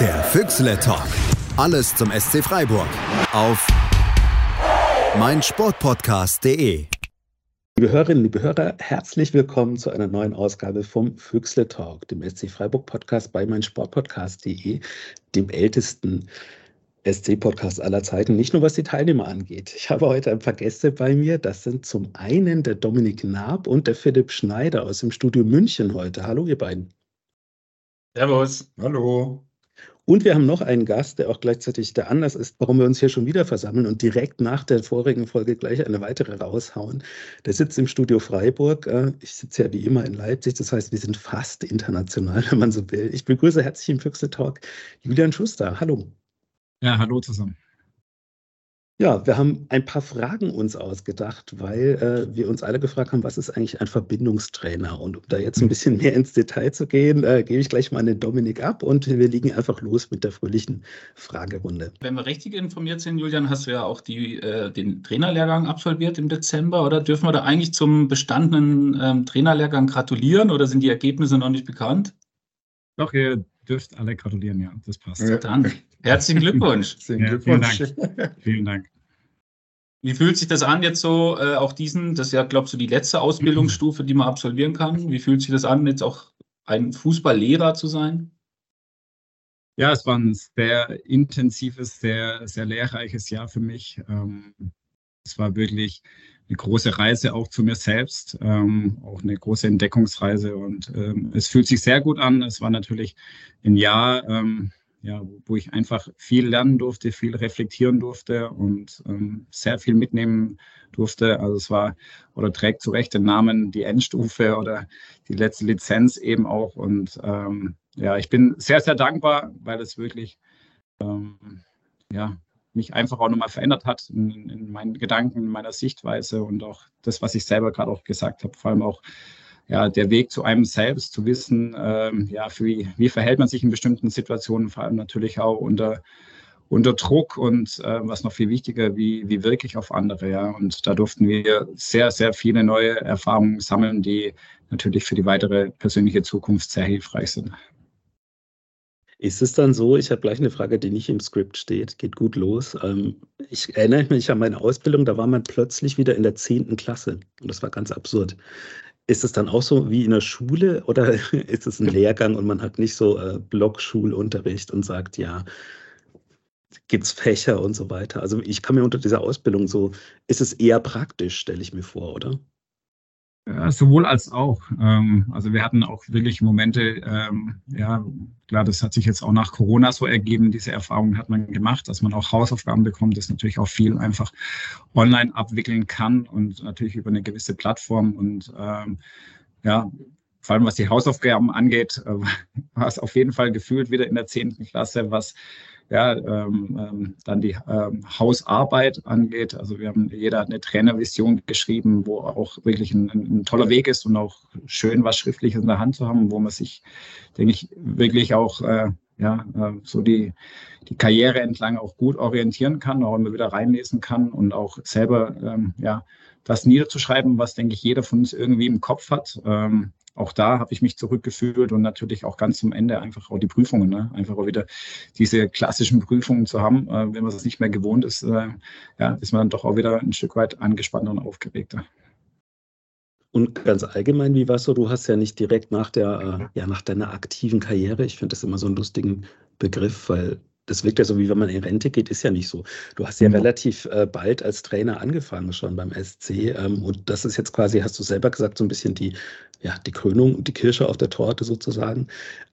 Der Füchsle Talk. Alles zum SC Freiburg. Auf meinsportpodcast.de. Liebe Hörerinnen, liebe Hörer, herzlich willkommen zu einer neuen Ausgabe vom Füchsle Talk, dem SC Freiburg Podcast bei meinsportpodcast.de, dem ältesten SC-Podcast aller Zeiten, nicht nur was die Teilnehmer angeht. Ich habe heute ein paar Gäste bei mir. Das sind zum einen der Dominik Naab und der Philipp Schneider aus dem Studio München heute. Hallo, ihr beiden. Servus. Hallo. Und wir haben noch einen Gast, der auch gleichzeitig der Anlass ist, warum wir uns hier schon wieder versammeln und direkt nach der vorigen Folge gleich eine weitere raushauen. Der sitzt im Studio Freiburg. Äh, ich sitze ja wie immer in Leipzig. Das heißt, wir sind fast international, wenn man so will. Ich begrüße herzlich im Füchse Talk Julian Schuster. Hallo. Ja, hallo zusammen. Ja, wir haben ein paar Fragen uns ausgedacht, weil äh, wir uns alle gefragt haben, was ist eigentlich ein Verbindungstrainer? Und um da jetzt ein bisschen mehr ins Detail zu gehen, äh, gebe ich gleich mal an den Dominik ab und wir legen einfach los mit der fröhlichen Fragerunde. Wenn wir richtig informiert sind, Julian, hast du ja auch die, äh, den Trainerlehrgang absolviert im Dezember, oder? Dürfen wir da eigentlich zum bestandenen ähm, Trainerlehrgang gratulieren oder sind die Ergebnisse noch nicht bekannt? Doch, dürft alle gratulieren, ja, das passt. Ja, dann herzlichen Glückwunsch. Herzlichen Glückwunsch. Ja, vielen Dank. vielen Dank. Wie fühlt sich das an, jetzt so äh, auch diesen, das ist ja, ich, so die letzte Ausbildungsstufe, die man absolvieren kann. Wie fühlt sich das an, jetzt auch ein Fußballlehrer zu sein? Ja, es war ein sehr intensives, sehr, sehr lehrreiches Jahr für mich. Ähm, es war wirklich eine große Reise auch zu mir selbst, ähm, auch eine große Entdeckungsreise und ähm, es fühlt sich sehr gut an. Es war natürlich ein Jahr, ähm, ja, wo ich einfach viel lernen durfte, viel reflektieren durfte und ähm, sehr viel mitnehmen durfte. Also es war oder trägt zu Recht den Namen die Endstufe oder die letzte Lizenz eben auch. Und ähm, ja, ich bin sehr, sehr dankbar, weil es wirklich ähm, ja, mich einfach auch nochmal verändert hat in, in, meinen Gedanken, in meiner Sichtweise und auch das, was ich selber gerade auch gesagt habe, vor allem auch ja, der Weg zu einem selbst, zu wissen, ähm, ja, wie, wie verhält man sich in bestimmten Situationen, vor allem natürlich auch unter, unter Druck und äh, was noch viel wichtiger, wie, wie wirklich auf andere, ja. Und da durften wir sehr, sehr viele neue Erfahrungen sammeln, die natürlich für die weitere persönliche Zukunft sehr hilfreich sind. Ist es dann so, ich habe gleich eine Frage, die nicht im Skript steht, geht gut los. Ähm, ich erinnere mich an meine Ausbildung, da war man plötzlich wieder in der 10. Klasse und das war ganz absurd. Ist es dann auch so wie in der Schule oder ist es ein Lehrgang und man hat nicht so äh, Blockschulunterricht und sagt, ja, gibt es Fächer und so weiter? Also ich kann mir unter dieser Ausbildung so, ist es eher praktisch, stelle ich mir vor, oder? Ja, sowohl als auch. Ähm, also wir hatten auch wirklich Momente, ähm, ja, klar, das hat sich jetzt auch nach Corona so ergeben, diese Erfahrungen hat man gemacht, dass man auch Hausaufgaben bekommt, das natürlich auch viel einfach online abwickeln kann und natürlich über eine gewisse Plattform und ähm, ja, vor allem was die Hausaufgaben angeht, äh, war es auf jeden Fall gefühlt wieder in der zehnten Klasse, was ja, ähm, ähm, dann die ähm, Hausarbeit angeht. Also wir haben jeder eine Trainervision geschrieben, wo auch wirklich ein, ein, toller Weg ist und auch schön was Schriftliches in der Hand zu haben, wo man sich, denke ich, wirklich auch äh, ja, äh, so die, die Karriere entlang auch gut orientieren kann, auch immer wieder reinlesen kann und auch selber ähm, ja, das niederzuschreiben, was, denke ich, jeder von uns irgendwie im Kopf hat. Ähm, auch da habe ich mich zurückgefühlt und natürlich auch ganz zum Ende einfach auch die Prüfungen, ne? einfach auch wieder diese klassischen Prüfungen zu haben, äh, wenn man es nicht mehr gewohnt ist, äh, ja, ist man dann doch auch wieder ein Stück weit angespannter und aufgeregter. Und ganz allgemein, wie war es so? Du hast ja nicht direkt nach der, äh, ja, nach deiner aktiven Karriere, ich finde das immer so einen lustigen Begriff, weil das wirkt ja so, wie wenn man in Rente geht, ist ja nicht so. Du hast ja mhm. relativ äh, bald als Trainer angefangen schon beim SC. Ähm, und das ist jetzt quasi, hast du selber gesagt, so ein bisschen die, ja, die Krönung und die Kirsche auf der Torte sozusagen.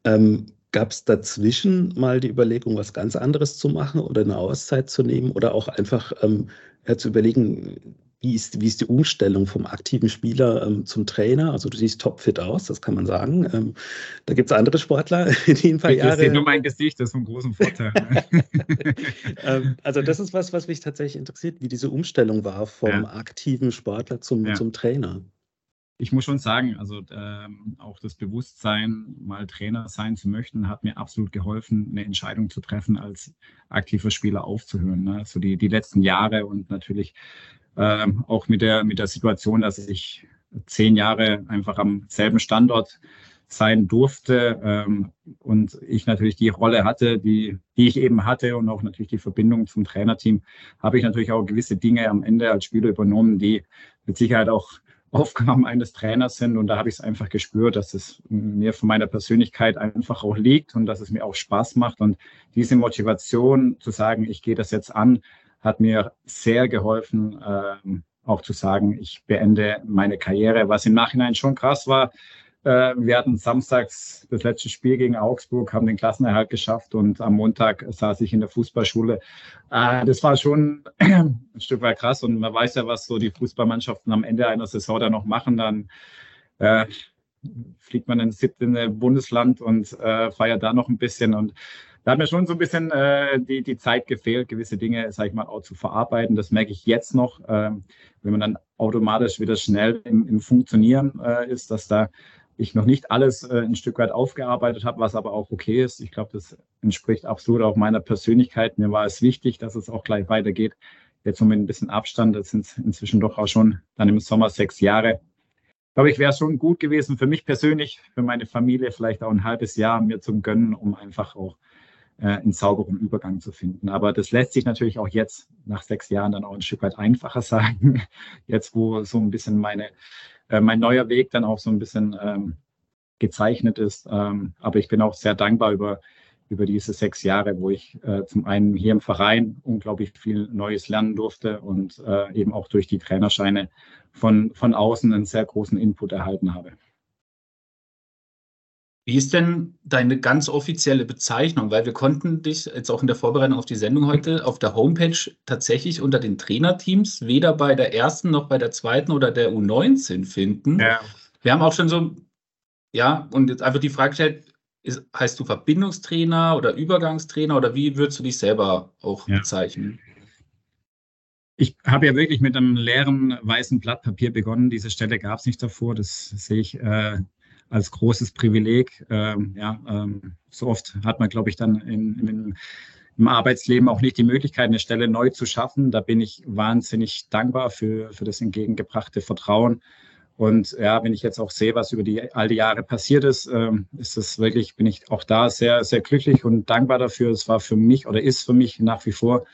Ähm, Gab es dazwischen mal die Überlegung, was ganz anderes zu machen oder eine Auszeit zu nehmen oder auch einfach ähm, ja, zu überlegen, wie ist, wie ist die Umstellung vom aktiven Spieler ähm, zum Trainer? Also du siehst topfit aus, das kann man sagen. Ähm, da gibt es andere Sportler, die ein paar ich Jahre... Ich sehe nur mein Gesicht, das ist ein großen Vorteil. ähm, also das ist was, was mich tatsächlich interessiert, wie diese Umstellung war vom ja. aktiven Sportler zum, ja. zum Trainer. Ich muss schon sagen, also ähm, auch das Bewusstsein, mal Trainer sein zu möchten, hat mir absolut geholfen, eine Entscheidung zu treffen, als aktiver Spieler aufzuhören. Ne? So die, die letzten Jahre und natürlich ähm, auch mit der, mit der Situation, dass ich zehn Jahre einfach am selben Standort sein durfte ähm, und ich natürlich die Rolle hatte, die, die ich eben hatte und auch natürlich die Verbindung zum Trainerteam, habe ich natürlich auch gewisse Dinge am Ende als Spieler übernommen, die mit Sicherheit auch Aufgaben eines Trainers sind. Und da habe ich es einfach gespürt, dass es mir von meiner Persönlichkeit einfach auch liegt und dass es mir auch Spaß macht. Und diese Motivation zu sagen, ich gehe das jetzt an, hat mir sehr geholfen, ähm, auch zu sagen, ich beende meine Karriere, was im Nachhinein schon krass war, äh, wir hatten samstags das letzte Spiel gegen Augsburg, haben den Klassenerhalt geschafft und am Montag saß ich in der Fußballschule. Äh, das war schon ein Stück weit krass und man weiß ja, was so die Fußballmannschaften am Ende einer Saison da noch machen. Dann äh, fliegt man ins siebte Bundesland und äh, feiert da noch ein bisschen und da hat mir schon so ein bisschen äh, die, die Zeit gefehlt, gewisse Dinge, sage ich mal, auch zu verarbeiten. Das merke ich jetzt noch, äh, wenn man dann automatisch wieder schnell im, im Funktionieren äh, ist, dass da ich noch nicht alles äh, ein Stück weit aufgearbeitet habe, was aber auch okay ist. Ich glaube, das entspricht absolut auch meiner Persönlichkeit. Mir war es wichtig, dass es auch gleich weitergeht. Jetzt mit ein bisschen Abstand, das sind inzwischen doch auch schon dann im Sommer sechs Jahre. Ich glaube, ich wäre schon gut gewesen für mich persönlich, für meine Familie vielleicht auch ein halbes Jahr mir zum Gönnen, um einfach auch äh, einen sauberen Übergang zu finden. Aber das lässt sich natürlich auch jetzt nach sechs Jahren dann auch ein Stück weit einfacher sagen. Jetzt, wo so ein bisschen meine äh, mein neuer Weg dann auch so ein bisschen ähm, gezeichnet ist. Ähm, aber ich bin auch sehr dankbar über, über diese sechs Jahre, wo ich äh, zum einen hier im Verein unglaublich viel Neues lernen durfte und äh, eben auch durch die Trainerscheine von, von außen einen sehr großen Input erhalten habe. Wie ist denn deine ganz offizielle Bezeichnung? Weil wir konnten dich jetzt auch in der Vorbereitung auf die Sendung heute auf der Homepage tatsächlich unter den Trainerteams weder bei der ersten noch bei der zweiten oder der U19 finden. Ja. Wir haben auch schon so, ja, und jetzt einfach die Frage gestellt, ist, heißt du Verbindungstrainer oder Übergangstrainer oder wie würdest du dich selber auch ja. bezeichnen? Ich habe ja wirklich mit einem leeren weißen Blatt Papier begonnen. Diese Stelle gab es nicht davor. Das sehe ich äh, als großes Privileg. Ähm, ja, ähm, so oft hat man, glaube ich, dann in, in, im Arbeitsleben auch nicht die Möglichkeit, eine Stelle neu zu schaffen. Da bin ich wahnsinnig dankbar für, für das entgegengebrachte Vertrauen. Und ja, wenn ich jetzt auch sehe, was über die all die Jahre passiert ist, ähm, ist es wirklich, bin ich auch da sehr, sehr glücklich und dankbar dafür. Es war für mich oder ist für mich nach wie vor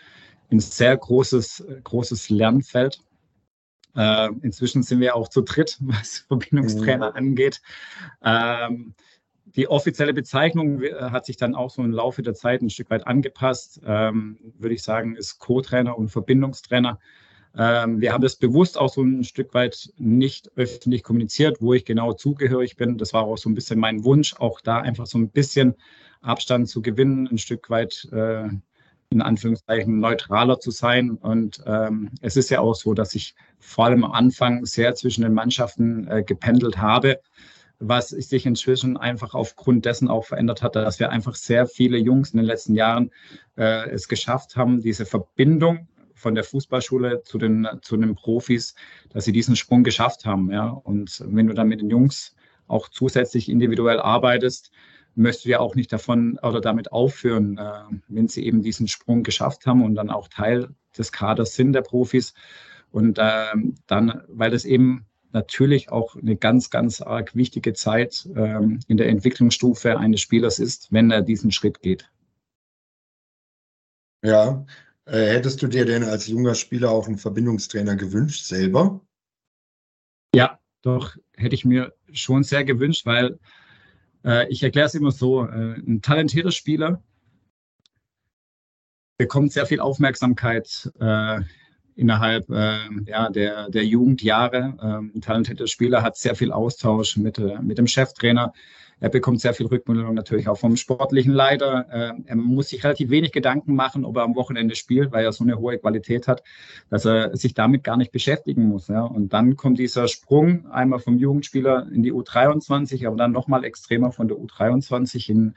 ein sehr großes, großes Lernfeld. Äh, inzwischen sind wir auch zu dritt, was Verbindungstrainer mhm. angeht. Ähm, die offizielle Bezeichnung äh, hat sich dann auch so im Laufe der Zeit ein Stück weit angepasst. Ähm, würde ich sagen, ist Co-Trainer und Verbindungstrainer. Ähm, wir haben das bewusst auch so ein Stück weit nicht öffentlich kommuniziert, wo ich genau zugehörig bin. Das war auch so ein bisschen mein Wunsch, auch da einfach so ein bisschen Abstand zu gewinnen, ein Stück weit äh, in Anführungszeichen neutraler zu sein. Und ähm, es ist ja auch so, dass ich vor allem am Anfang sehr zwischen den Mannschaften äh, gependelt habe, was sich inzwischen einfach aufgrund dessen auch verändert hat, dass wir einfach sehr viele Jungs in den letzten Jahren äh, es geschafft haben, diese Verbindung von der Fußballschule zu den, zu den Profis, dass sie diesen Sprung geschafft haben. Ja? Und wenn du dann mit den Jungs auch zusätzlich individuell arbeitest, möchte ja auch nicht davon oder damit aufhören, äh, wenn sie eben diesen Sprung geschafft haben und dann auch Teil des Kaders sind der Profis. Und äh, dann, weil es eben natürlich auch eine ganz, ganz arg wichtige Zeit äh, in der Entwicklungsstufe eines Spielers ist, wenn er diesen Schritt geht. Ja, äh, hättest du dir denn als junger Spieler auch einen Verbindungstrainer gewünscht selber? Ja, doch, hätte ich mir schon sehr gewünscht, weil äh, ich erkläre es immer so, äh, ein talentierter Spieler bekommt sehr viel Aufmerksamkeit äh, innerhalb ja, der, der Jugendjahre. Ähm, ein talentierter Spieler hat sehr viel Austausch mit, mit dem Cheftrainer. Er bekommt sehr viel Rückmeldung natürlich auch vom sportlichen Leiter. Äh, er muss sich relativ wenig Gedanken machen, ob er am Wochenende spielt, weil er so eine hohe Qualität hat, dass er sich damit gar nicht beschäftigen muss. Ja. Und dann kommt dieser Sprung einmal vom Jugendspieler in die U23, aber dann nochmal extremer von der U23 in,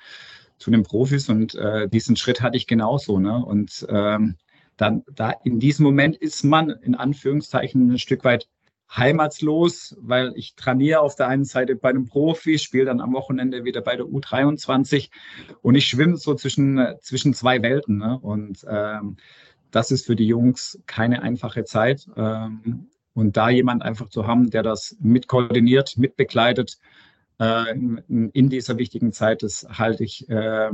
zu den Profis. Und äh, diesen Schritt hatte ich genauso. Ne? Und ähm, dann da in diesem Moment ist man in Anführungszeichen ein Stück weit heimatslos, weil ich trainiere auf der einen Seite bei einem Profi, spiele dann am Wochenende wieder bei der U23 und ich schwimme so zwischen, zwischen zwei Welten. Ne? Und ähm, das ist für die Jungs keine einfache Zeit. Ähm, und da jemand einfach zu haben, der das mitkoordiniert, mitbegleitet, äh, in dieser wichtigen Zeit, das halte ich äh,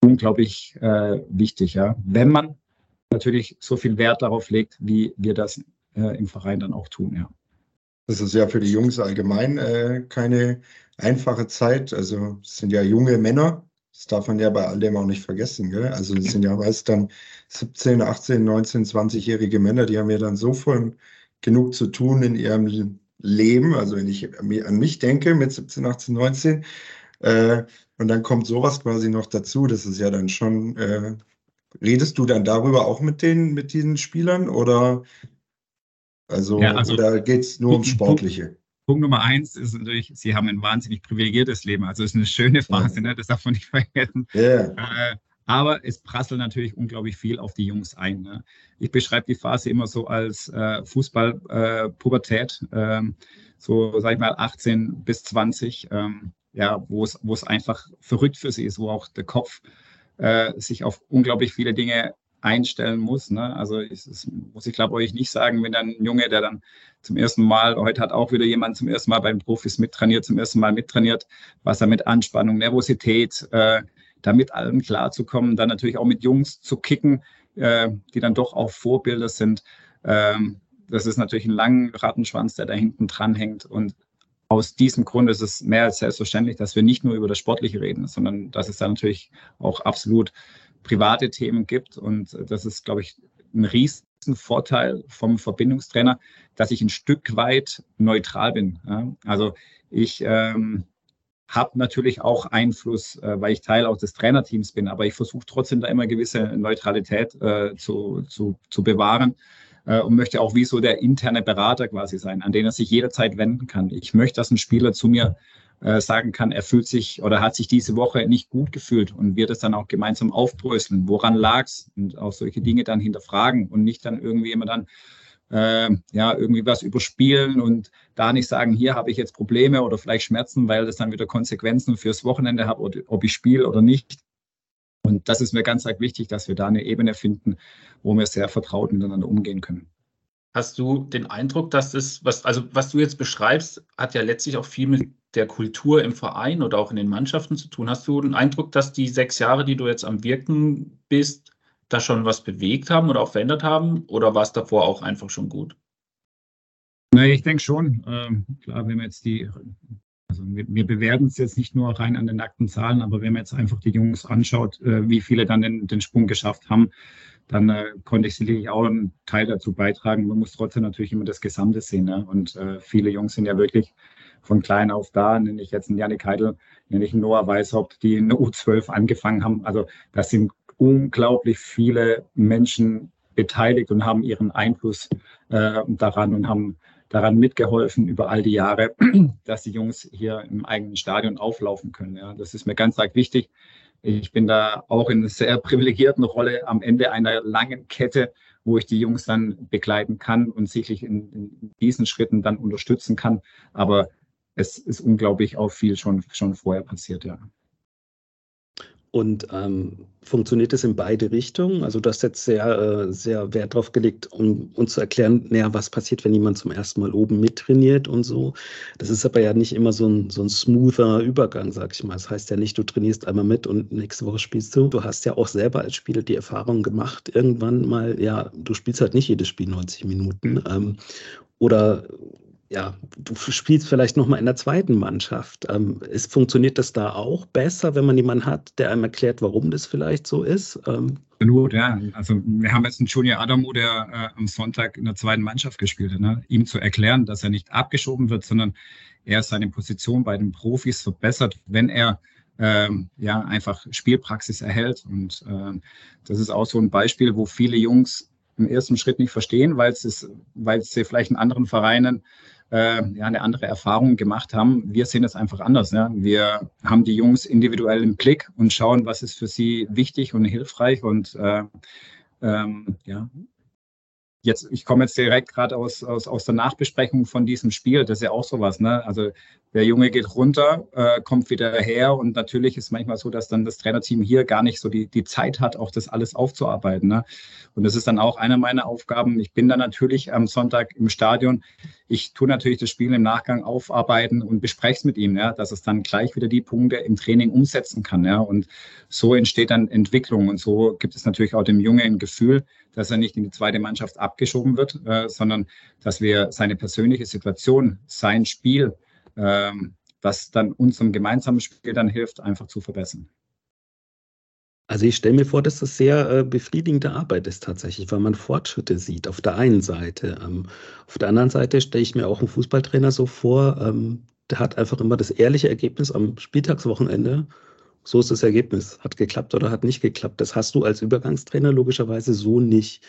unglaublich äh, wichtig, ja. Wenn man natürlich so viel Wert darauf legt, wie wir das äh, im Verein dann auch tun, ja. Das ist ja für die Jungs allgemein äh, keine einfache Zeit. Also es sind ja junge Männer. Das darf man ja bei all dem auch nicht vergessen. Gell? Also es sind ja meist dann 17, 18, 19, 20-jährige Männer, die haben ja dann so voll genug zu tun in ihrem Leben. Also wenn ich an mich denke mit 17, 18, 19, äh, und dann kommt sowas quasi noch dazu. Das ist ja dann schon. Äh, redest du dann darüber auch mit den, mit diesen Spielern oder also, ja, also oder geht es nur ums Sportliche? Punkt, Nummer eins ist natürlich, sie haben ein wahnsinnig privilegiertes Leben. Also es ist eine schöne Phase, ja. ne? das darf man nicht vergessen. Yeah. Äh, aber es prasselt natürlich unglaublich viel auf die Jungs ein. Ne? Ich beschreibe die Phase immer so als äh, Fußball-Pubertät, äh, ähm, so sag ich mal 18 bis 20. Ähm, ja, wo es, wo es einfach verrückt für sie ist, wo auch der Kopf äh, sich auf unglaublich viele Dinge einstellen muss. Ne? Also ich, das muss ich glaube euch nicht sagen, wenn dann ein Junge, der dann zum ersten Mal, heute hat auch wieder jemand zum ersten Mal beim Profis mittrainiert, zum ersten Mal mittrainiert, was er mit Anspannung, Nervosität, äh, damit allen klarzukommen, dann natürlich auch mit Jungs zu kicken, äh, die dann doch auch Vorbilder sind. Ähm, das ist natürlich ein langer Rattenschwanz, der da hinten dran hängt. Und aus diesem Grund ist es mehr als selbstverständlich, dass wir nicht nur über das Sportliche reden, sondern dass es da natürlich auch absolut private Themen gibt. Und das ist, glaube ich, ein Riesenvorteil vom Verbindungstrainer, dass ich ein Stück weit neutral bin. Ja? Also ich ähm, habe natürlich auch Einfluss, äh, weil ich Teil auch des Trainerteams bin, aber ich versuche trotzdem da immer gewisse Neutralität äh, zu, zu, zu bewahren äh, und möchte auch wie so der interne Berater quasi sein, an den er sich jederzeit wenden kann. Ich möchte, dass ein Spieler zu mir äh, sagen kann, er fühlt sich oder hat sich diese Woche nicht gut gefühlt und wir das dann auch gemeinsam aufbröseln. Woran lag's? Und auch solche Dinge dann hinterfragen und nicht dann irgendwie immer dann äh, ja, irgendwie was überspielen und da nicht sagen, hier habe ich jetzt Probleme oder vielleicht Schmerzen, weil das dann wieder Konsequenzen fürs Wochenende hat, ob ich spiele oder nicht. Und das ist mir ganz wichtig, dass wir da eine Ebene finden, wo wir sehr vertraut miteinander umgehen können. Hast du den Eindruck, dass das, was, also was du jetzt beschreibst, hat ja letztlich auch viel mit der Kultur im Verein oder auch in den Mannschaften zu tun. Hast du den Eindruck, dass die sechs Jahre, die du jetzt am Wirken bist, da schon was bewegt haben oder auch verändert haben? Oder war es davor auch einfach schon gut? Nee, ich denke schon. Ähm, klar, wenn wir jetzt die also wir, wir bewerten es jetzt nicht nur rein an den nackten Zahlen, aber wenn man jetzt einfach die Jungs anschaut, äh, wie viele dann den, den Sprung geschafft haben, dann äh, konnte ich sicherlich auch einen Teil dazu beitragen. Man muss trotzdem natürlich immer das Gesamte sehen. Ne? Und äh, viele Jungs sind ja wirklich von klein auf da, nenne ich jetzt einen Janik Heidel, nenne ich einen Noah Weishaupt, die in der U12 angefangen haben. Also das sind unglaublich viele Menschen beteiligt und haben ihren Einfluss äh, daran und haben daran mitgeholfen über all die Jahre, dass die Jungs hier im eigenen Stadion auflaufen können. Ja, das ist mir ganz arg wichtig. Ich bin da auch in einer sehr privilegierten Rolle am Ende einer langen Kette, wo ich die Jungs dann begleiten kann und sicherlich in, in diesen Schritten dann unterstützen kann. Aber es ist unglaublich auch viel schon, schon vorher passiert, ja. Und ähm, funktioniert es in beide Richtungen? Also du hast jetzt sehr, äh, sehr Wert darauf gelegt, um uns zu erklären, naja, was passiert, wenn jemand zum ersten Mal oben mittrainiert und so. Das ist aber ja nicht immer so ein, so ein smoother Übergang, sag ich mal. Das heißt ja nicht, du trainierst einmal mit und nächste Woche spielst du. Du hast ja auch selber als Spieler die Erfahrung gemacht, irgendwann mal, ja, du spielst halt nicht jedes Spiel 90 Minuten. Ähm, oder ja, du spielst vielleicht nochmal in der zweiten Mannschaft. Ähm, ist, funktioniert das da auch besser, wenn man jemanden hat, der einem erklärt, warum das vielleicht so ist? Ähm, ja. Also wir haben jetzt einen Junior Adamo, der äh, am Sonntag in der zweiten Mannschaft gespielt hat. Ne? Ihm zu erklären, dass er nicht abgeschoben wird, sondern er seine Position bei den Profis verbessert, wenn er ähm, ja einfach Spielpraxis erhält. Und äh, das ist auch so ein Beispiel, wo viele Jungs im ersten Schritt nicht verstehen, weil es weil sie vielleicht in anderen Vereinen äh, ja, eine andere Erfahrung gemacht haben. Wir sehen das einfach anders. Ja. Wir haben die Jungs individuell im Blick und schauen, was ist für sie wichtig und hilfreich und äh, ähm, ja, jetzt, ich komme jetzt direkt gerade aus, aus, aus der Nachbesprechung von diesem Spiel. Das ist ja auch sowas, ne? Also der Junge geht runter, äh, kommt wieder her und natürlich ist manchmal so, dass dann das Trainerteam hier gar nicht so die, die Zeit hat, auch das alles aufzuarbeiten. Ne? Und das ist dann auch eine meiner Aufgaben. Ich bin dann natürlich am Sonntag im Stadion. Ich tue natürlich das Spiel im Nachgang aufarbeiten und bespreche es mit ihm, ja, dass es dann gleich wieder die Punkte im Training umsetzen kann. Ja? Und so entsteht dann Entwicklung und so gibt es natürlich auch dem Jungen ein Gefühl, dass er nicht in die zweite Mannschaft abgeschoben wird, äh, sondern dass wir seine persönliche Situation, sein Spiel, ähm, was dann unserem gemeinsamen Spiel dann hilft, einfach zu verbessern. Also ich stelle mir vor, dass das sehr äh, befriedigende Arbeit ist tatsächlich, weil man Fortschritte sieht auf der einen Seite. Ähm, auf der anderen Seite stelle ich mir auch einen Fußballtrainer so vor, ähm, der hat einfach immer das ehrliche Ergebnis am Spieltagswochenende so ist das Ergebnis. Hat geklappt oder hat nicht geklappt. Das hast du als Übergangstrainer logischerweise so nicht.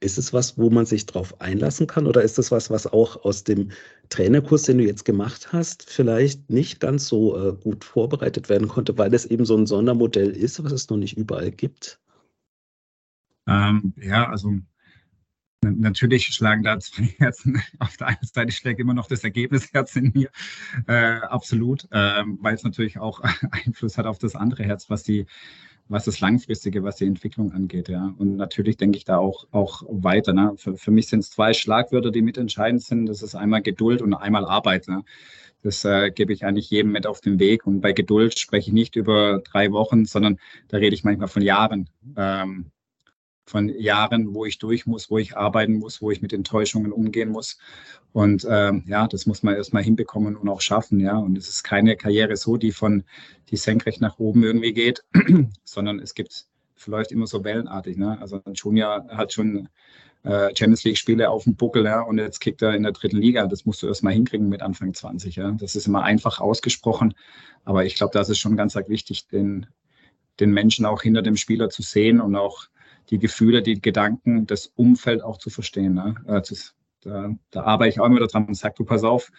Ist es was, wo man sich drauf einlassen kann oder ist es was, was auch aus dem Trainerkurs, den du jetzt gemacht hast, vielleicht nicht ganz so äh, gut vorbereitet werden konnte, weil es eben so ein Sondermodell ist, was es noch nicht überall gibt? Ähm, ja, also Natürlich schlagen da zwei Herzen. Auf der einen Seite schlägt immer noch das Ergebnisherz in mir, äh, absolut, äh, weil es natürlich auch Einfluss hat auf das andere Herz, was die, was das Langfristige, was die Entwicklung angeht. Ja. Und natürlich denke ich da auch, auch weiter. Ne? Für, für mich sind es zwei Schlagwörter, die mitentscheidend sind. Das ist einmal Geduld und einmal Arbeit. Ne? Das äh, gebe ich eigentlich jedem mit auf den Weg. Und bei Geduld spreche ich nicht über drei Wochen, sondern da rede ich manchmal von Jahren. Ähm, von Jahren, wo ich durch muss, wo ich arbeiten muss, wo ich mit Enttäuschungen umgehen muss. Und ähm, ja, das muss man erstmal hinbekommen und auch schaffen. Ja, und es ist keine Karriere so, die von die senkrecht nach oben irgendwie geht, sondern es gibt verläuft immer so wellenartig. Ne? Also ein Junior hat schon äh, Champions League Spiele auf dem Buckel, ja, und jetzt kickt er in der dritten Liga. Das musst du erstmal hinkriegen mit Anfang 20. Ja, das ist immer einfach ausgesprochen, aber ich glaube, das ist schon ganz wichtig, den den Menschen auch hinter dem Spieler zu sehen und auch die Gefühle, die Gedanken, das Umfeld auch zu verstehen. Ne? Das, da, da, arbeite ich auch immer dran und sage, du pass auf,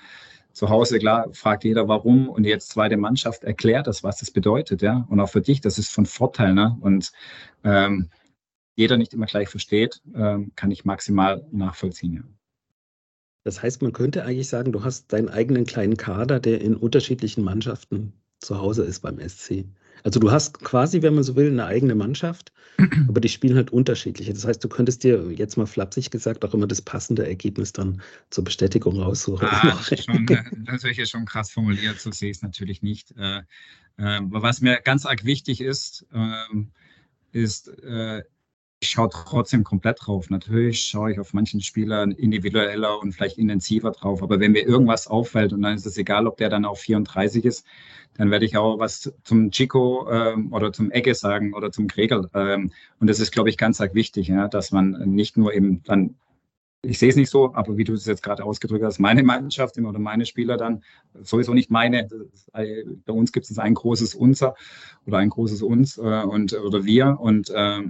zu Hause, klar, fragt jeder warum und jetzt zweite Mannschaft erklärt das, was das bedeutet, ja. Und auch für dich, das ist von Vorteil, ne? Und ähm, jeder nicht immer gleich versteht, ähm, kann ich maximal nachvollziehen, ja. Das heißt, man könnte eigentlich sagen, du hast deinen eigenen kleinen Kader, der in unterschiedlichen Mannschaften zu Hause ist beim SC. Also du hast quasi, wenn man so will, eine eigene Mannschaft, aber die spielen halt unterschiedliche. Das heißt, du könntest dir jetzt mal flapsig gesagt auch immer das passende Ergebnis dann zur Bestätigung raussuchen. Ah, das, schon, natürlich ist schon krass formuliert, so sehe ich es natürlich nicht. Äh, äh, was mir ganz arg wichtig ist, äh, ist, äh, ich schaue trotzdem komplett drauf. Natürlich schaue ich auf manchen Spielern individueller und vielleicht intensiver drauf. Aber wenn mir irgendwas auffällt und dann ist es egal, ob der dann auf 34 ist, dann werde ich auch was zum Chico ähm, oder zum Ecke sagen oder zum Kregel. Ähm, und das ist, glaube ich, ganz arg wichtig, ja, dass man nicht nur eben dann ich sehe es nicht so, aber wie du es jetzt gerade ausgedrückt hast, meine Mannschaft oder meine Spieler dann, sowieso nicht meine. Bei uns gibt es ein großes Unser oder ein großes Uns äh, und oder wir. Und äh,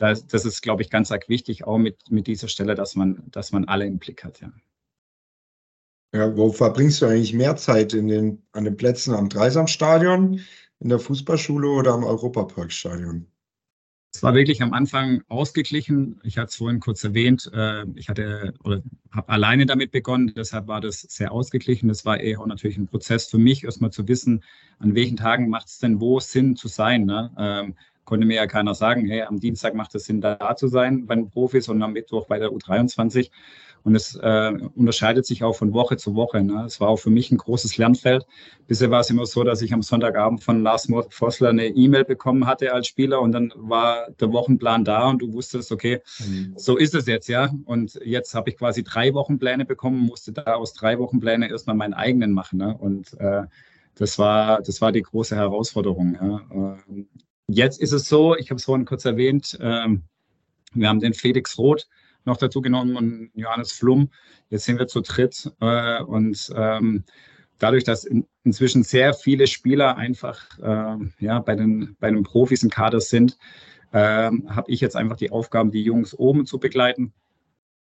das, das ist, glaube ich, ganz arg wichtig, auch mit, mit dieser Stelle, dass man, dass man alle im Blick hat, ja. Ja, wo verbringst du eigentlich mehr Zeit in den, an den Plätzen am Dreisamstadion, in der Fußballschule oder am Europaparkstadion? Es war wirklich am Anfang ausgeglichen. Ich hatte es vorhin kurz erwähnt. Äh, ich hatte oder habe alleine damit begonnen. Deshalb war das sehr ausgeglichen. Das war eher auch natürlich ein Prozess für mich, erstmal zu wissen, an welchen Tagen macht es denn wo Sinn zu sein. Ne? Ähm, konnte mir ja keiner sagen, hey, am Dienstag macht es Sinn, da zu sein bei den Profis und am Mittwoch bei der U23. Und es äh, unterscheidet sich auch von Woche zu Woche. Ne? Es war auch für mich ein großes Lernfeld. Bisher war es immer so, dass ich am Sonntagabend von Lars Vossler eine E-Mail bekommen hatte als Spieler und dann war der Wochenplan da und du wusstest, okay, mhm. so ist es jetzt, ja. Und jetzt habe ich quasi drei Wochenpläne bekommen, musste da aus drei Wochenpläne erstmal meinen eigenen machen. Ne? Und äh, das war, das war die große Herausforderung. Ja? Jetzt ist es so, ich habe es vorhin kurz erwähnt, ähm, wir haben den Felix Roth noch dazu genommen und Johannes Flum. Jetzt sind wir zu dritt äh, und ähm, dadurch, dass in, inzwischen sehr viele Spieler einfach äh, ja, bei, den, bei den Profis im Kader sind, äh, habe ich jetzt einfach die Aufgabe, die Jungs oben zu begleiten.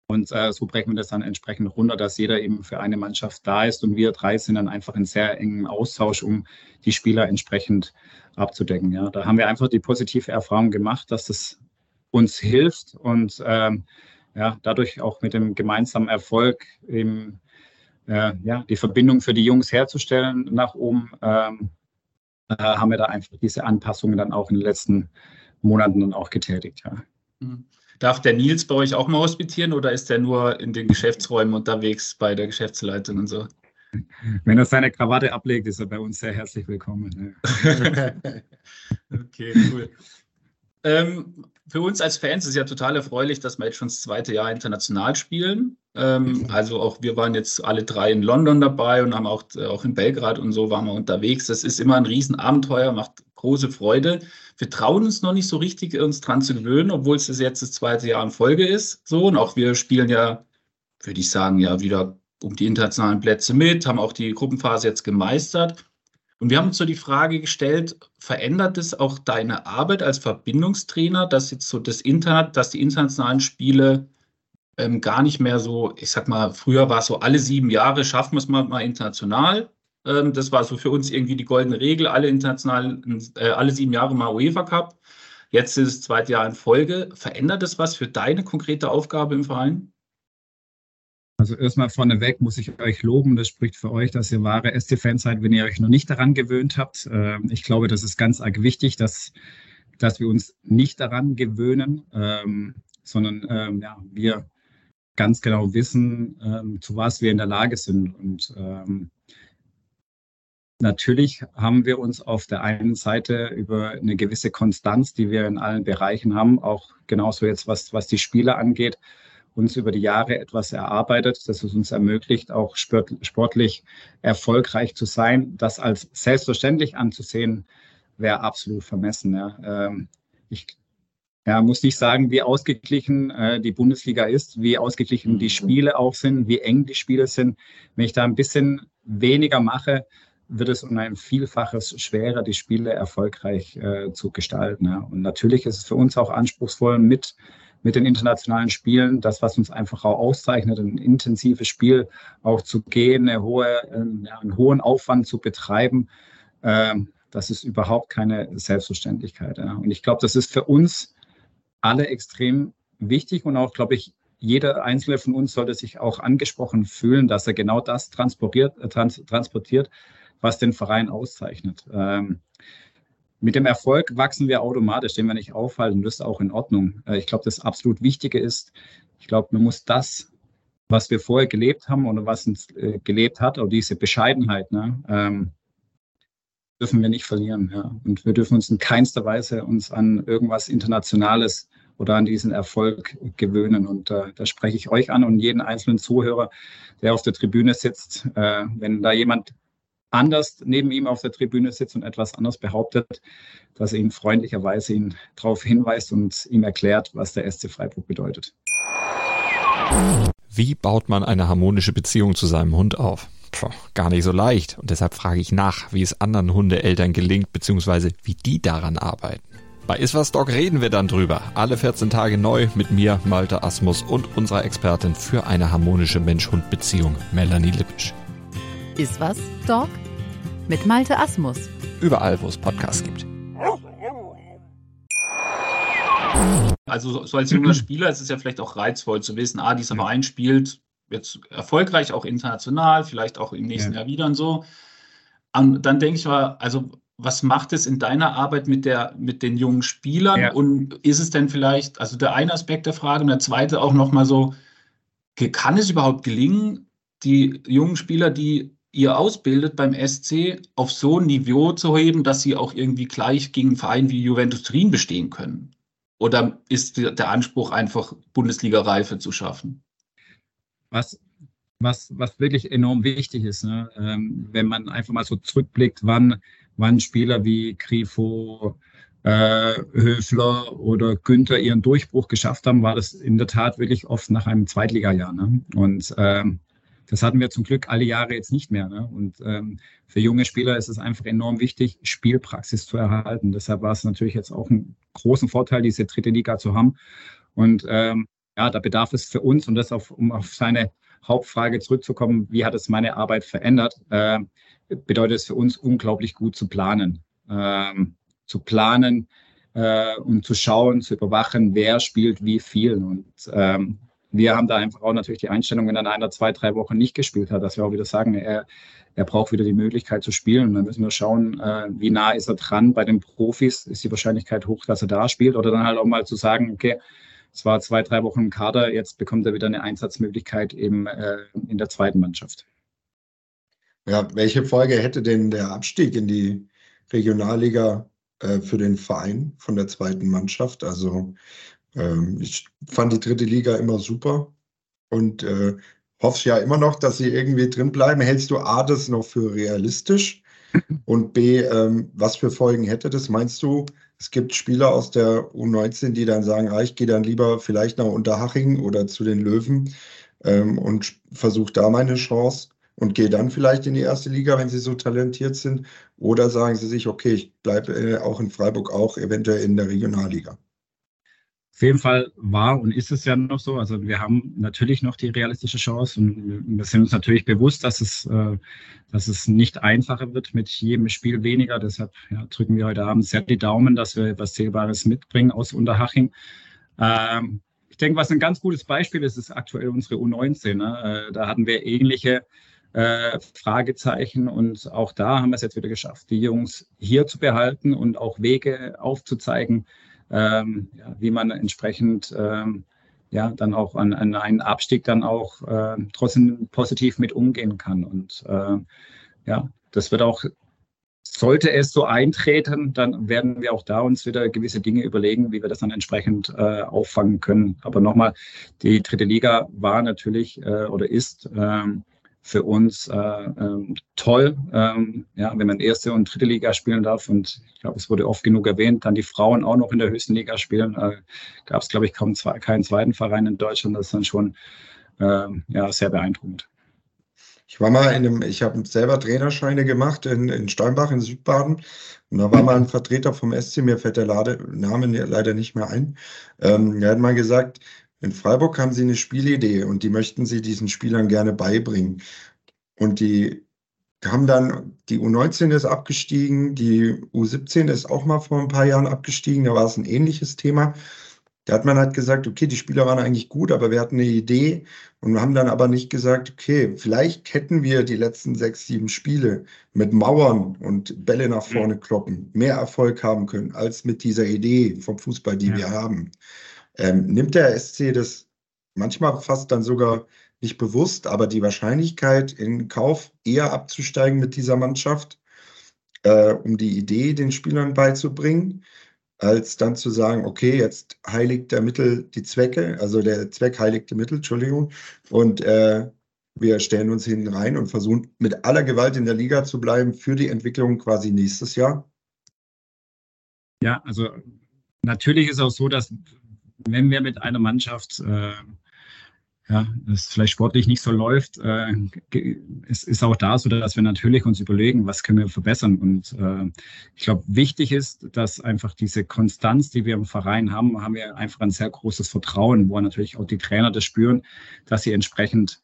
Und äh, so brechen wir das dann entsprechend runter, dass jeder eben für eine Mannschaft da ist. Und wir drei sind dann einfach in sehr engem Austausch, um die Spieler entsprechend abzudecken. Ja, da haben wir einfach die positive Erfahrung gemacht, dass das uns hilft. Und ähm, ja, dadurch auch mit dem gemeinsamen Erfolg eben, äh, ja, die Verbindung für die Jungs herzustellen nach oben, ähm, äh, haben wir da einfach diese Anpassungen dann auch in den letzten Monaten dann auch getätigt. Ja. Mhm. Darf der Nils bei euch auch mal hospitieren oder ist der nur in den Geschäftsräumen unterwegs bei der Geschäftsleitung und so? Wenn er seine Krawatte ablegt, ist er bei uns sehr herzlich willkommen. okay, cool. Ähm, für uns als Fans ist es ja total erfreulich, dass wir jetzt schon das zweite Jahr international spielen. Ähm, also auch wir waren jetzt alle drei in London dabei und haben auch, äh, auch in Belgrad und so waren wir unterwegs. Das ist immer ein Riesenabenteuer, macht große Freude. Wir trauen uns noch nicht so richtig, uns dran zu gewöhnen, obwohl es jetzt das zweite Jahr in Folge ist. So, und auch wir spielen ja, würde ich sagen, ja wieder um die internationalen Plätze mit, haben auch die Gruppenphase jetzt gemeistert. Und wir haben uns so die Frage gestellt, verändert es auch deine Arbeit als Verbindungstrainer, dass jetzt so das Internet, dass die internationalen Spiele ähm, gar nicht mehr so, ich sag mal, früher war es so, alle sieben Jahre schaffen wir es mal, mal international. Ähm, das war so für uns irgendwie die goldene Regel, alle international, äh, alle sieben Jahre mal UEFA Cup. Jetzt ist es zweite Jahr in Folge. Verändert es was für deine konkrete Aufgabe im Verein? Also erstmal vorneweg muss ich euch loben. Das spricht für euch, dass ihr wahre SC-Fans seid, wenn ihr euch noch nicht daran gewöhnt habt. Ähm, ich glaube, das ist ganz arg wichtig, dass, dass wir uns nicht daran gewöhnen, ähm, sondern ähm, ja, wir ganz genau wissen, zu was wir in der Lage sind. Und natürlich haben wir uns auf der einen Seite über eine gewisse Konstanz, die wir in allen Bereichen haben, auch genauso jetzt was, was die Spieler angeht, uns über die Jahre etwas erarbeitet, das es uns ermöglicht, auch sportlich erfolgreich zu sein. Das als selbstverständlich anzusehen, wäre absolut vermessen. Ja. Ähm, ich ja, muss nicht sagen, wie ausgeglichen äh, die Bundesliga ist, wie ausgeglichen die Spiele auch sind, wie eng die Spiele sind. Wenn ich da ein bisschen weniger mache, wird es um ein Vielfaches schwerer, die Spiele erfolgreich äh, zu gestalten. Ja. Und natürlich ist es für uns auch anspruchsvoll, mit mit den internationalen Spielen, das, was uns einfach auch auszeichnet, ein intensives Spiel auch zu gehen, eine hohe, ähm, ja, einen hohen Aufwand zu betreiben, ähm, das ist überhaupt keine Selbstverständlichkeit. Ja. Und ich glaube, das ist für uns alle extrem wichtig und auch, glaube ich, jeder Einzelne von uns sollte sich auch angesprochen fühlen, dass er genau das transportiert, äh, trans transportiert was den Verein auszeichnet. Ähm, mit dem Erfolg wachsen wir automatisch, den wir nicht aufhalten. Das ist auch in Ordnung. Äh, ich glaube, das absolut Wichtige ist, ich glaube, man muss das, was wir vorher gelebt haben oder was uns äh, gelebt hat, auch diese Bescheidenheit, ne, ähm, dürfen wir nicht verlieren. Ja. Und wir dürfen uns in keinster Weise uns an irgendwas Internationales oder an diesen Erfolg gewöhnen. Und äh, da spreche ich euch an und jeden einzelnen Zuhörer, der auf der Tribüne sitzt. Äh, wenn da jemand anders neben ihm auf der Tribüne sitzt und etwas anders behauptet, dass er ihn freundlicherweise ihn darauf hinweist und ihm erklärt, was der SC Freiburg bedeutet. Wie baut man eine harmonische Beziehung zu seinem Hund auf? Puh, gar nicht so leicht. Und deshalb frage ich nach, wie es anderen Hundeeltern gelingt, beziehungsweise wie die daran arbeiten. Bei Iswas Dog reden wir dann drüber. Alle 14 Tage neu mit mir, Malte Asmus und unserer Expertin für eine harmonische Mensch-Hund-Beziehung, Melanie Lippisch. Iswas Dog? Mit Malte Asmus. Überall, wo es Podcasts gibt. Also so als junger Spieler ist es ja vielleicht auch reizvoll zu wissen, ah, dieser Verein spielt jetzt erfolgreich, auch international, vielleicht auch im nächsten ja. Jahr wieder und so. Und dann denke ich mal, also was macht es in deiner Arbeit mit, der, mit den jungen Spielern? Ja. Und ist es denn vielleicht, also der eine Aspekt der Frage und der zweite auch nochmal so, kann es überhaupt gelingen, die jungen Spieler, die ihr ausbildet beim SC, auf so ein Niveau zu heben, dass sie auch irgendwie gleich gegen einen Verein wie Juventus Turin bestehen können? Oder ist der Anspruch einfach, Bundesliga-Reife zu schaffen? Was, was, was wirklich enorm wichtig ist, ne? ähm, wenn man einfach mal so zurückblickt, wann, wann Spieler wie Grifo, äh, Höfler oder Günther ihren Durchbruch geschafft haben, war das in der Tat wirklich oft nach einem Zweitligajahr. Ne? Und ähm, das hatten wir zum Glück alle Jahre jetzt nicht mehr. Ne? Und ähm, für junge Spieler ist es einfach enorm wichtig, Spielpraxis zu erhalten. Deshalb war es natürlich jetzt auch ein großen Vorteil, diese dritte Liga zu haben. Und ähm, ja, da bedarf es für uns, und das auf, um auf seine Hauptfrage zurückzukommen, wie hat es meine Arbeit verändert, äh, bedeutet es für uns unglaublich gut zu planen. Ähm, zu planen äh, und zu schauen, zu überwachen, wer spielt wie viel. Und ähm, wir haben da einfach auch natürlich die Einstellung, wenn dann einer zwei, drei Wochen nicht gespielt hat, dass wir auch wieder sagen, er, er braucht wieder die Möglichkeit zu spielen. Und dann müssen wir schauen, äh, wie nah ist er dran. Bei den Profis ist die Wahrscheinlichkeit hoch, dass er da spielt. Oder dann halt auch mal zu sagen, okay, es war zwei, drei Wochen im Kader, jetzt bekommt er wieder eine Einsatzmöglichkeit eben äh, in der zweiten Mannschaft. Ja, welche Folge hätte denn der Abstieg in die Regionalliga äh, für den Verein von der zweiten Mannschaft? Also ähm, ich fand die dritte Liga immer super und äh, hoffe ja immer noch, dass sie irgendwie drin bleiben. Hältst du A, das noch für realistisch? Und B, ähm, was für Folgen hätte das? Meinst du, es gibt Spieler aus der U19, die dann sagen, ah, ich gehe dann lieber vielleicht nach Unterhaching oder zu den Löwen ähm, und versuche da meine Chance und gehe dann vielleicht in die erste Liga, wenn sie so talentiert sind? Oder sagen sie sich, okay, ich bleibe äh, auch in Freiburg, auch eventuell in der Regionalliga? Auf jeden Fall war und ist es ja noch so. Also wir haben natürlich noch die realistische Chance und wir sind uns natürlich bewusst, dass es, äh, dass es nicht einfacher wird mit jedem Spiel weniger. Deshalb ja, drücken wir heute Abend sehr die Daumen, dass wir etwas Zählbares mitbringen aus Unterhaching. Ähm, ich denke, was ein ganz gutes Beispiel ist, ist aktuell unsere U19. Ne? Äh, da hatten wir ähnliche äh, Fragezeichen und auch da haben wir es jetzt wieder geschafft, die Jungs hier zu behalten und auch Wege aufzuzeigen, ähm, ja, wie man entsprechend ähm, ja, dann auch an, an, einen Abstieg dann auch äh, trotzdem positiv mit umgehen kann. Und äh, ja, das wird auch, sollte es so eintreten, dann werden wir auch da uns wieder gewisse Dinge überlegen, wie wir das dann entsprechend äh, auffangen können. Aber nochmal, die dritte Liga war natürlich äh, oder ist ähm, für uns äh, ähm, toll, ähm, ja, wenn man erste und dritte Liga spielen darf. Und ich glaube, es wurde oft genug erwähnt, dann die Frauen auch noch in der höchsten Liga spielen. Äh, Gab es, glaube ich, kaum zwei, keinen zweiten Verein in Deutschland. Das ist dann schon äh, ja, sehr beeindruckend. Ich war mal in einem, ich habe selber Trainerscheine gemacht in, in Steinbach in Südbaden. Und da war mal ein Vertreter vom SC, mir fällt der Lade, Name leider nicht mehr ein. Ähm, er hat mal gesagt, in Freiburg haben sie eine Spielidee und die möchten sie diesen Spielern gerne beibringen. Und die haben dann, die U19 ist abgestiegen, die U17 ist auch mal vor ein paar Jahren abgestiegen, da war es ein ähnliches Thema. Da hat man halt gesagt, okay, die Spieler waren eigentlich gut, aber wir hatten eine Idee und haben dann aber nicht gesagt, okay, vielleicht hätten wir die letzten sechs, sieben Spiele mit Mauern und Bälle nach mhm. vorne kloppen mehr Erfolg haben können als mit dieser Idee vom Fußball, die ja. wir haben. Ähm, nimmt der SC das manchmal fast dann sogar nicht bewusst, aber die Wahrscheinlichkeit in Kauf, eher abzusteigen mit dieser Mannschaft, äh, um die Idee den Spielern beizubringen, als dann zu sagen, okay, jetzt heiligt der Mittel die Zwecke, also der Zweck heiligt die Mittel, Entschuldigung, und äh, wir stellen uns hinten rein und versuchen mit aller Gewalt in der Liga zu bleiben für die Entwicklung quasi nächstes Jahr? Ja, also natürlich ist auch so, dass wenn wir mit einer Mannschaft, äh, ja, das vielleicht sportlich nicht so läuft, äh, es ist auch da so, dass wir natürlich uns überlegen, was können wir verbessern. Und äh, ich glaube, wichtig ist, dass einfach diese Konstanz, die wir im Verein haben, haben wir einfach ein sehr großes Vertrauen, wo natürlich auch die Trainer das spüren, dass sie entsprechend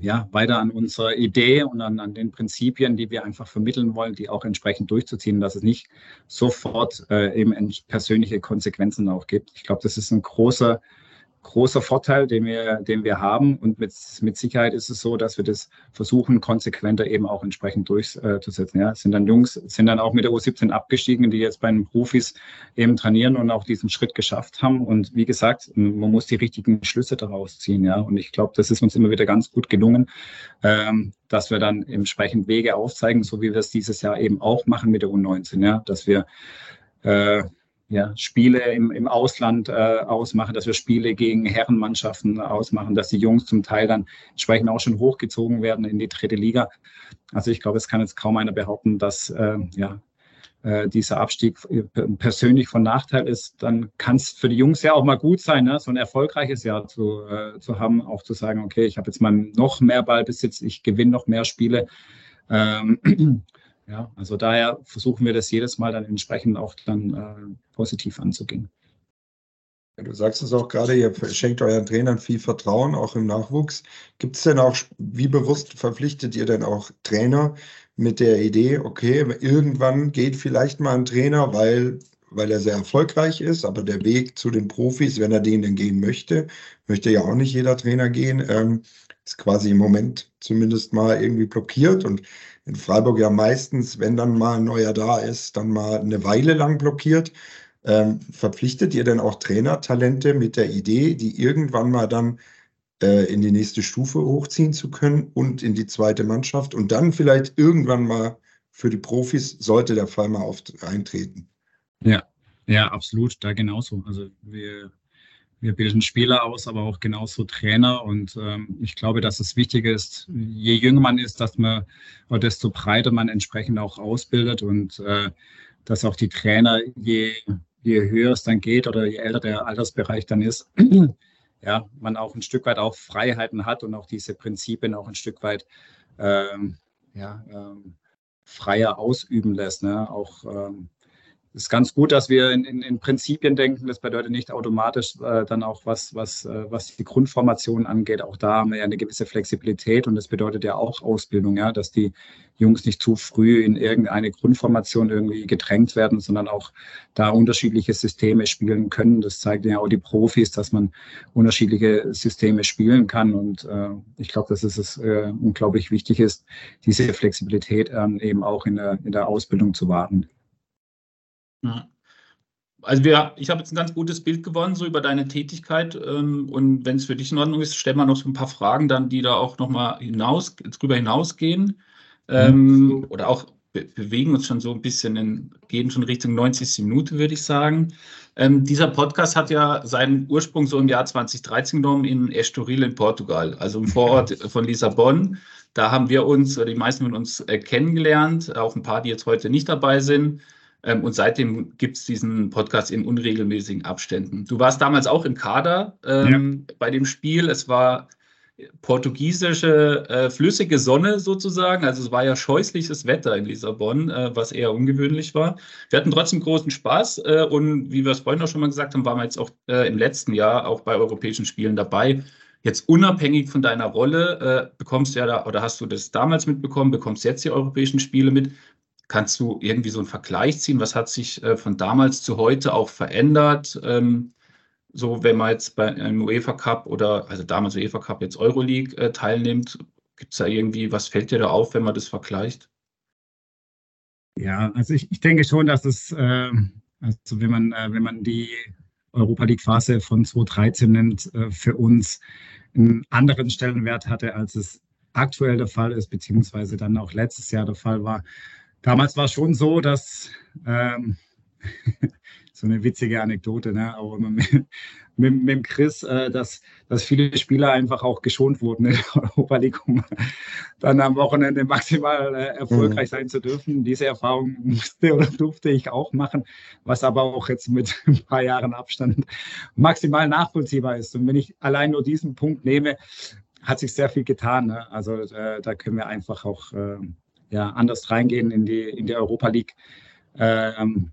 ja, weiter an unserer Idee und an, an, den Prinzipien, die wir einfach vermitteln wollen, die auch entsprechend durchzuziehen, dass es nicht sofort äh, eben persönliche Konsequenzen auch gibt. Ich glaube, das ist ein großer großer Vorteil, den wir, den wir haben. Und mit, mit Sicherheit ist es so, dass wir das versuchen, konsequenter eben auch entsprechend durchzusetzen. Ja, sind dann Jungs, sind dann auch mit der U17 abgestiegen, die jetzt bei den Profis eben trainieren und auch diesen Schritt geschafft haben. Und wie gesagt, man muss die richtigen Schlüsse daraus ziehen. Ja, und ich glaube, das ist uns immer wieder ganz gut gelungen, ähm, dass wir dann entsprechend Wege aufzeigen, so wie wir es dieses Jahr eben auch machen mit der U19. Ja, dass wir äh, ja, Spiele im, im Ausland äh, ausmachen, dass wir Spiele gegen Herrenmannschaften ausmachen, dass die Jungs zum Teil dann entsprechend auch schon hochgezogen werden in die dritte Liga. Also ich glaube, es kann jetzt kaum einer behaupten, dass äh, ja, äh, dieser Abstieg persönlich von Nachteil ist. Dann kann es für die Jungs ja auch mal gut sein, ne? so ein erfolgreiches Jahr zu, äh, zu haben, auch zu sagen, okay, ich habe jetzt mal noch mehr Ballbesitz, ich gewinne noch mehr Spiele. Ähm, Ja, also daher versuchen wir das jedes Mal dann entsprechend auch dann äh, positiv anzugehen. Du sagst es auch gerade, ihr schenkt euren Trainern viel Vertrauen, auch im Nachwuchs. Gibt es denn auch, wie bewusst verpflichtet ihr denn auch Trainer mit der Idee, okay, irgendwann geht vielleicht mal ein Trainer, weil weil er sehr erfolgreich ist, aber der Weg zu den Profis, wenn er den denn gehen möchte, möchte ja auch nicht jeder Trainer gehen, ähm, ist quasi im Moment zumindest mal irgendwie blockiert und in Freiburg ja meistens, wenn dann mal ein neuer da ist, dann mal eine Weile lang blockiert. Ähm, verpflichtet ihr denn auch Trainertalente mit der Idee, die irgendwann mal dann äh, in die nächste Stufe hochziehen zu können und in die zweite Mannschaft und dann vielleicht irgendwann mal für die Profis sollte der Fall mal auf, eintreten? Ja, ja, absolut, da genauso. Also wir, wir bilden Spieler aus, aber auch genauso Trainer. Und ähm, ich glaube, dass es wichtig ist, je jünger man ist, dass man, desto breiter man entsprechend auch ausbildet und äh, dass auch die Trainer, je, je höher es dann geht oder je älter der Altersbereich dann ist, ja, man auch ein Stück weit auch Freiheiten hat und auch diese Prinzipien auch ein Stück weit ähm, ja, ähm, freier ausüben lässt. Ne? Auch ähm, ist ganz gut, dass wir in, in, in Prinzipien denken. Das bedeutet nicht automatisch äh, dann auch was, was, äh, was die Grundformation angeht. Auch da haben wir ja eine gewisse Flexibilität und das bedeutet ja auch Ausbildung, ja, dass die Jungs nicht zu früh in irgendeine Grundformation irgendwie gedrängt werden, sondern auch da unterschiedliche Systeme spielen können. Das zeigen ja auch die Profis, dass man unterschiedliche Systeme spielen kann. Und äh, ich glaube, dass es äh, unglaublich wichtig ist, diese Flexibilität ähm, eben auch in der, in der Ausbildung zu wahren. Also wir, ich habe jetzt ein ganz gutes Bild gewonnen, so über deine Tätigkeit. Ähm, und wenn es für dich in Ordnung ist, stellen wir noch so ein paar Fragen dann, die da auch nochmal hinaus, drüber hinausgehen. Ähm, mhm. Oder auch be bewegen uns schon so ein bisschen in, gehen schon Richtung 90. Minute, würde ich sagen. Ähm, dieser Podcast hat ja seinen Ursprung so im Jahr 2013 genommen in Estoril in Portugal, also im Vorort von Lissabon. Da haben wir uns, oder die meisten von uns, äh, kennengelernt, auch ein paar, die jetzt heute nicht dabei sind. Ähm, und seitdem gibt es diesen Podcast in unregelmäßigen Abständen. Du warst damals auch im Kader ähm, ja. bei dem Spiel. Es war portugiesische äh, flüssige Sonne sozusagen. Also es war ja scheußliches Wetter in Lissabon, äh, was eher ungewöhnlich war. Wir hatten trotzdem großen Spaß äh, und wie wir es vorhin auch schon mal gesagt haben, waren wir jetzt auch äh, im letzten Jahr auch bei europäischen Spielen dabei. Jetzt unabhängig von deiner Rolle, äh, bekommst du ja da, oder hast du das damals mitbekommen, bekommst jetzt die europäischen Spiele mit. Kannst du irgendwie so einen Vergleich ziehen? Was hat sich äh, von damals zu heute auch verändert? Ähm, so, wenn man jetzt bei einem UEFA Cup oder, also damals UEFA Cup, jetzt Euroleague äh, teilnimmt, gibt es da irgendwie, was fällt dir da auf, wenn man das vergleicht? Ja, also ich, ich denke schon, dass es, äh, also wenn man, äh, wenn man die Europa League Phase von 2013 nimmt, äh, für uns einen anderen Stellenwert hatte, als es aktuell der Fall ist, beziehungsweise dann auch letztes Jahr der Fall war. Damals war es schon so, dass ähm, so eine witzige Anekdote, ne? aber mit, mit, mit Chris, äh, dass, dass viele Spieler einfach auch geschont wurden in der Europa League, um dann am Wochenende maximal äh, erfolgreich mhm. sein zu dürfen. Diese Erfahrung musste oder durfte ich auch machen, was aber auch jetzt mit ein paar Jahren Abstand maximal nachvollziehbar ist. Und wenn ich allein nur diesen Punkt nehme, hat sich sehr viel getan. Ne? Also äh, da können wir einfach auch äh, ja, anders reingehen in die, in die Europa League. Ähm,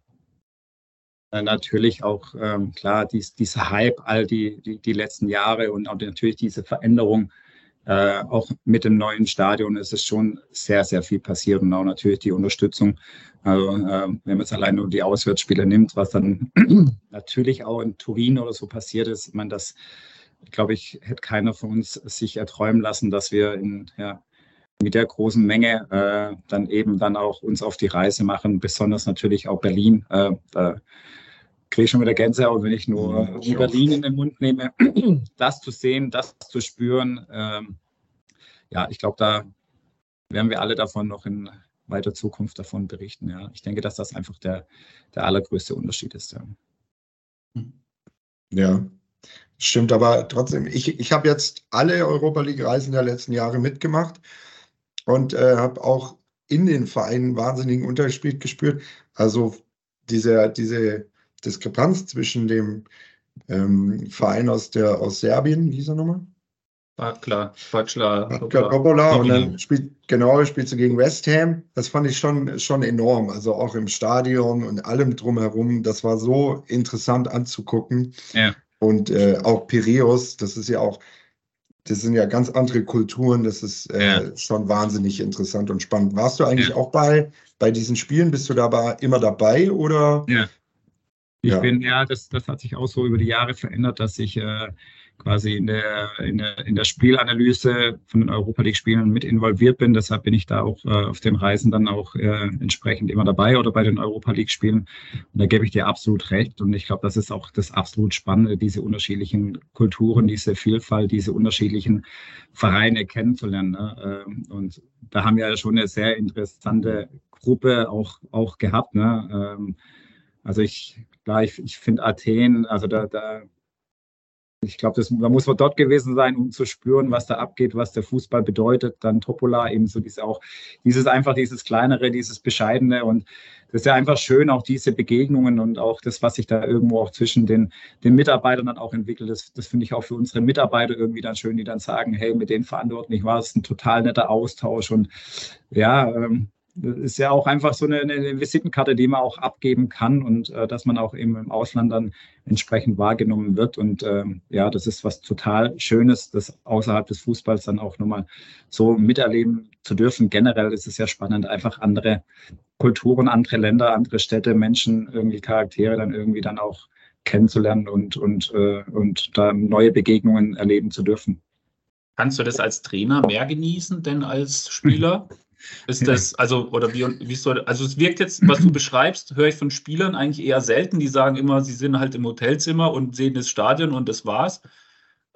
äh, natürlich auch, ähm, klar, dies, dieser Hype all die, die, die, letzten Jahre und auch natürlich diese Veränderung, äh, auch mit dem neuen Stadion ist es schon sehr, sehr viel passiert und auch natürlich die Unterstützung. Also, äh, wenn man es allein nur die Auswärtsspiele nimmt, was dann natürlich auch in Turin oder so passiert ist, ich meine, das, glaube ich, hätte keiner von uns sich erträumen lassen, dass wir in, ja, mit der großen Menge äh, dann eben dann auch uns auf die Reise machen, besonders natürlich auch Berlin. Äh, da kriege ich schon wieder Gänsehaut, wenn ich nur mhm, Berlin in den Mund nehme. Das zu sehen, das zu spüren, ähm, ja, ich glaube, da werden wir alle davon noch in weiter Zukunft davon berichten. Ja. Ich denke, dass das einfach der, der allergrößte Unterschied ist. Ja. ja. Stimmt, aber trotzdem, ich, ich habe jetzt alle Europa League-Reisen der letzten Jahre mitgemacht und äh, habe auch in den Vereinen wahnsinnigen Unterschied gespürt. Also diese, diese Diskrepanz zwischen dem ähm, Verein aus, der, aus Serbien, wie hieß er nochmal? Bakla, Bakla, Bakla Popola und dann spielt, genau, spielst du gegen West Ham. Das fand ich schon, schon enorm. Also auch im Stadion und allem drumherum. Das war so interessant anzugucken. Ja. Und äh, auch Piräus, das ist ja auch, das sind ja ganz andere Kulturen. Das ist äh, ja. schon wahnsinnig interessant und spannend. Warst du eigentlich ja. auch bei, bei diesen Spielen? Bist du dabei immer dabei oder ja. Ich ja. bin, ja, das, das hat sich auch so über die Jahre verändert, dass ich äh, quasi in der, in der, in der Spielanalyse von den Europa League-Spielen mit involviert bin. Deshalb bin ich da auch äh, auf den Reisen dann auch äh, entsprechend immer dabei oder bei den Europa League-Spielen. Und da gebe ich dir absolut recht. Und ich glaube, das ist auch das absolut Spannende, diese unterschiedlichen Kulturen, diese Vielfalt, diese unterschiedlichen Vereine kennenzulernen. Ne? Ähm, und da haben wir ja schon eine sehr interessante Gruppe auch, auch gehabt. Ne? Ähm, also ich, ich, ich finde Athen, also da, da ich glaube, da muss man dort gewesen sein, um zu spüren, was da abgeht, was der Fußball bedeutet. Dann Topola eben so diese auch, dieses einfach, dieses kleinere, dieses bescheidene und das ist ja einfach schön, auch diese Begegnungen und auch das, was sich da irgendwo auch zwischen den, den Mitarbeitern dann auch entwickelt. Das, das finde ich auch für unsere Mitarbeiter irgendwie dann schön, die dann sagen, hey, mit den Verantwortlichen war es ein total netter Austausch und ja, ähm, das ist ja auch einfach so eine, eine, Visitenkarte, die man auch abgeben kann und äh, dass man auch eben im Ausland dann entsprechend wahrgenommen wird. Und ähm, ja, das ist was total Schönes, das außerhalb des Fußballs dann auch nochmal so miterleben zu dürfen. Generell ist es ja spannend, einfach andere Kulturen, andere Länder, andere Städte, Menschen, irgendwie Charaktere dann irgendwie dann auch kennenzulernen und, und, äh, und da neue Begegnungen erleben zu dürfen. Kannst du das als Trainer mehr genießen denn als Spieler? Ist das, also, oder wie, wie soll, also es wirkt jetzt, was du beschreibst, höre ich von Spielern eigentlich eher selten, die sagen immer, sie sind halt im Hotelzimmer und sehen das Stadion und das war's.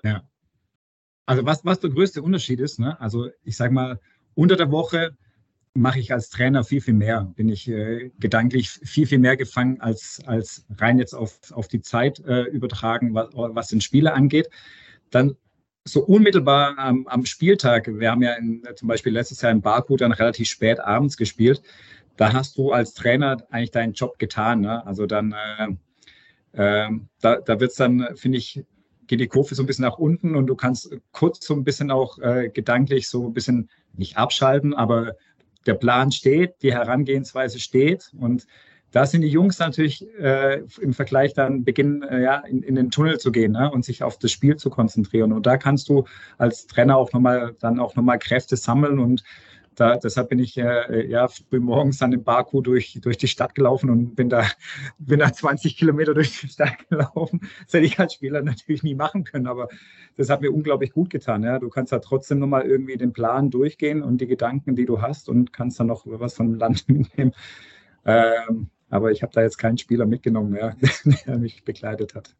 Ja. Also was, was der größte Unterschied ist, ne? also ich sage mal, unter der Woche mache ich als Trainer viel, viel mehr. Bin ich äh, gedanklich viel, viel mehr gefangen als, als rein jetzt auf, auf die Zeit äh, übertragen, was, was den Spieler angeht. Dann so unmittelbar am, am Spieltag, wir haben ja in, zum Beispiel letztes Jahr in Baku dann relativ spät abends gespielt, da hast du als Trainer eigentlich deinen Job getan. Ne? Also dann, äh, äh, da, da wird es dann, finde ich, geht die Kurve so ein bisschen nach unten und du kannst kurz so ein bisschen auch äh, gedanklich so ein bisschen nicht abschalten, aber der Plan steht, die Herangehensweise steht und da sind die Jungs natürlich äh, im Vergleich dann beginnen, äh, ja, in, in, den Tunnel zu gehen ne, und sich auf das Spiel zu konzentrieren. Und da kannst du als Trainer auch nochmal dann auch nochmal Kräfte sammeln und da, deshalb bin ich äh, ja früh morgens dann in Baku durch, durch die Stadt gelaufen und bin da, bin da 20 Kilometer durch die Stadt gelaufen. Das hätte ich als Spieler natürlich nie machen können, aber das hat mir unglaublich gut getan. Ja. Du kannst da trotzdem nochmal irgendwie den Plan durchgehen und die Gedanken, die du hast und kannst dann noch was vom Land mitnehmen. Ähm, aber ich habe da jetzt keinen Spieler mitgenommen, ja, der mich begleitet hat.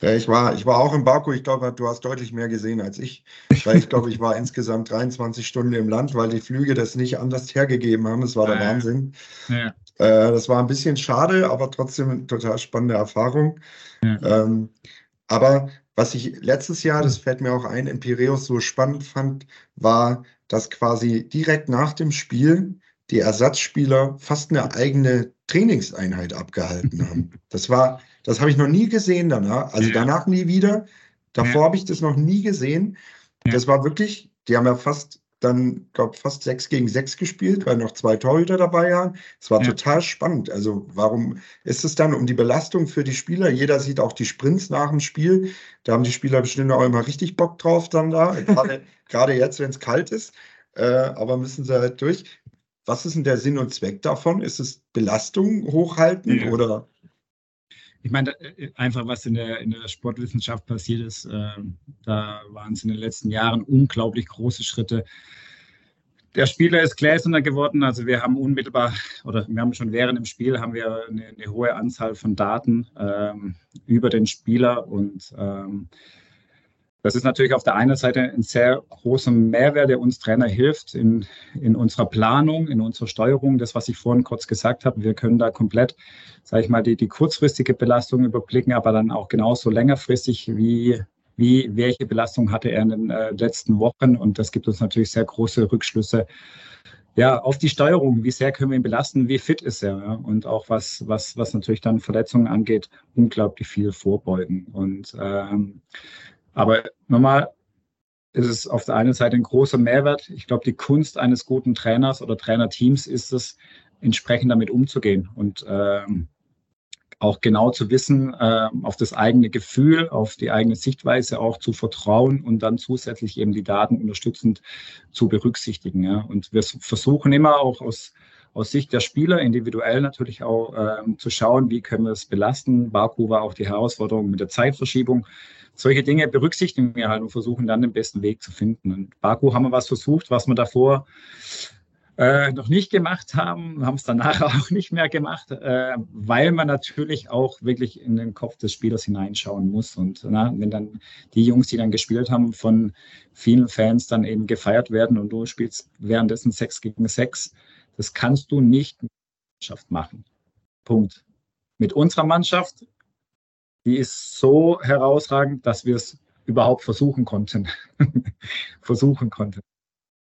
Ja, ich war, ich war auch in Baku. Ich glaube, du hast deutlich mehr gesehen als ich. Weil ich glaube, ich war insgesamt 23 Stunden im Land, weil die Flüge das nicht anders hergegeben haben. Das war der ja, Wahnsinn. Ja. Äh, das war ein bisschen schade, aber trotzdem eine total spannende Erfahrung. Ja. Ähm, aber was ich letztes Jahr, das fällt mir auch ein, in Piräus so spannend fand, war, dass quasi direkt nach dem Spiel die Ersatzspieler fast eine eigene Trainingseinheit abgehalten haben. Das war, das habe ich noch nie gesehen danach. Also danach nie wieder. Davor ja. habe ich das noch nie gesehen. Ja. Das war wirklich, die haben ja fast dann, glaube fast sechs gegen sechs gespielt, weil noch zwei Torhüter dabei waren. Es war ja. total spannend. Also warum ist es dann um die Belastung für die Spieler? Jeder sieht auch die Sprints nach dem Spiel. Da haben die Spieler bestimmt auch immer richtig Bock drauf dann da. Gerade, gerade jetzt, wenn es kalt ist. Äh, aber müssen sie halt durch. Was ist denn der Sinn und Zweck davon? Ist es Belastung hochhalten ja. oder? Ich meine, äh, einfach was in der, in der Sportwissenschaft passiert ist, äh, da waren es in den letzten Jahren unglaublich große Schritte. Der Spieler ist gläserner geworden. Also wir haben unmittelbar oder wir haben schon während dem Spiel haben wir eine, eine hohe Anzahl von Daten ähm, über den Spieler und ähm, das ist natürlich auf der einen Seite ein sehr großer Mehrwert, der uns Trainer hilft in, in unserer Planung, in unserer Steuerung. Das, was ich vorhin kurz gesagt habe, wir können da komplett, sage ich mal, die, die kurzfristige Belastung überblicken, aber dann auch genauso längerfristig, wie, wie welche Belastung hatte er in den äh, letzten Wochen. Und das gibt uns natürlich sehr große Rückschlüsse ja, auf die Steuerung, wie sehr können wir ihn belasten, wie fit ist er ja? und auch was, was, was natürlich dann Verletzungen angeht, unglaublich viel vorbeugen. Und ähm, aber nochmal ist es auf der einen Seite ein großer Mehrwert. Ich glaube, die Kunst eines guten Trainers oder Trainerteams ist es, entsprechend damit umzugehen und ähm, auch genau zu wissen, äh, auf das eigene Gefühl, auf die eigene Sichtweise auch zu vertrauen und dann zusätzlich eben die Daten unterstützend zu berücksichtigen. Ja. Und wir versuchen immer auch aus, aus Sicht der Spieler individuell natürlich auch ähm, zu schauen, wie können wir es belasten. Baku war auch die Herausforderung mit der Zeitverschiebung. Solche Dinge berücksichtigen wir halt und versuchen dann den besten Weg zu finden. Und Baku haben wir was versucht, was wir davor äh, noch nicht gemacht haben, haben es danach auch nicht mehr gemacht, äh, weil man natürlich auch wirklich in den Kopf des Spielers hineinschauen muss. Und na, wenn dann die Jungs, die dann gespielt haben, von vielen Fans dann eben gefeiert werden und du spielst währenddessen 6 gegen 6, das kannst du nicht mit der Mannschaft machen. Punkt. Mit unserer Mannschaft, die ist so herausragend, dass wir es überhaupt versuchen konnten. versuchen konnten.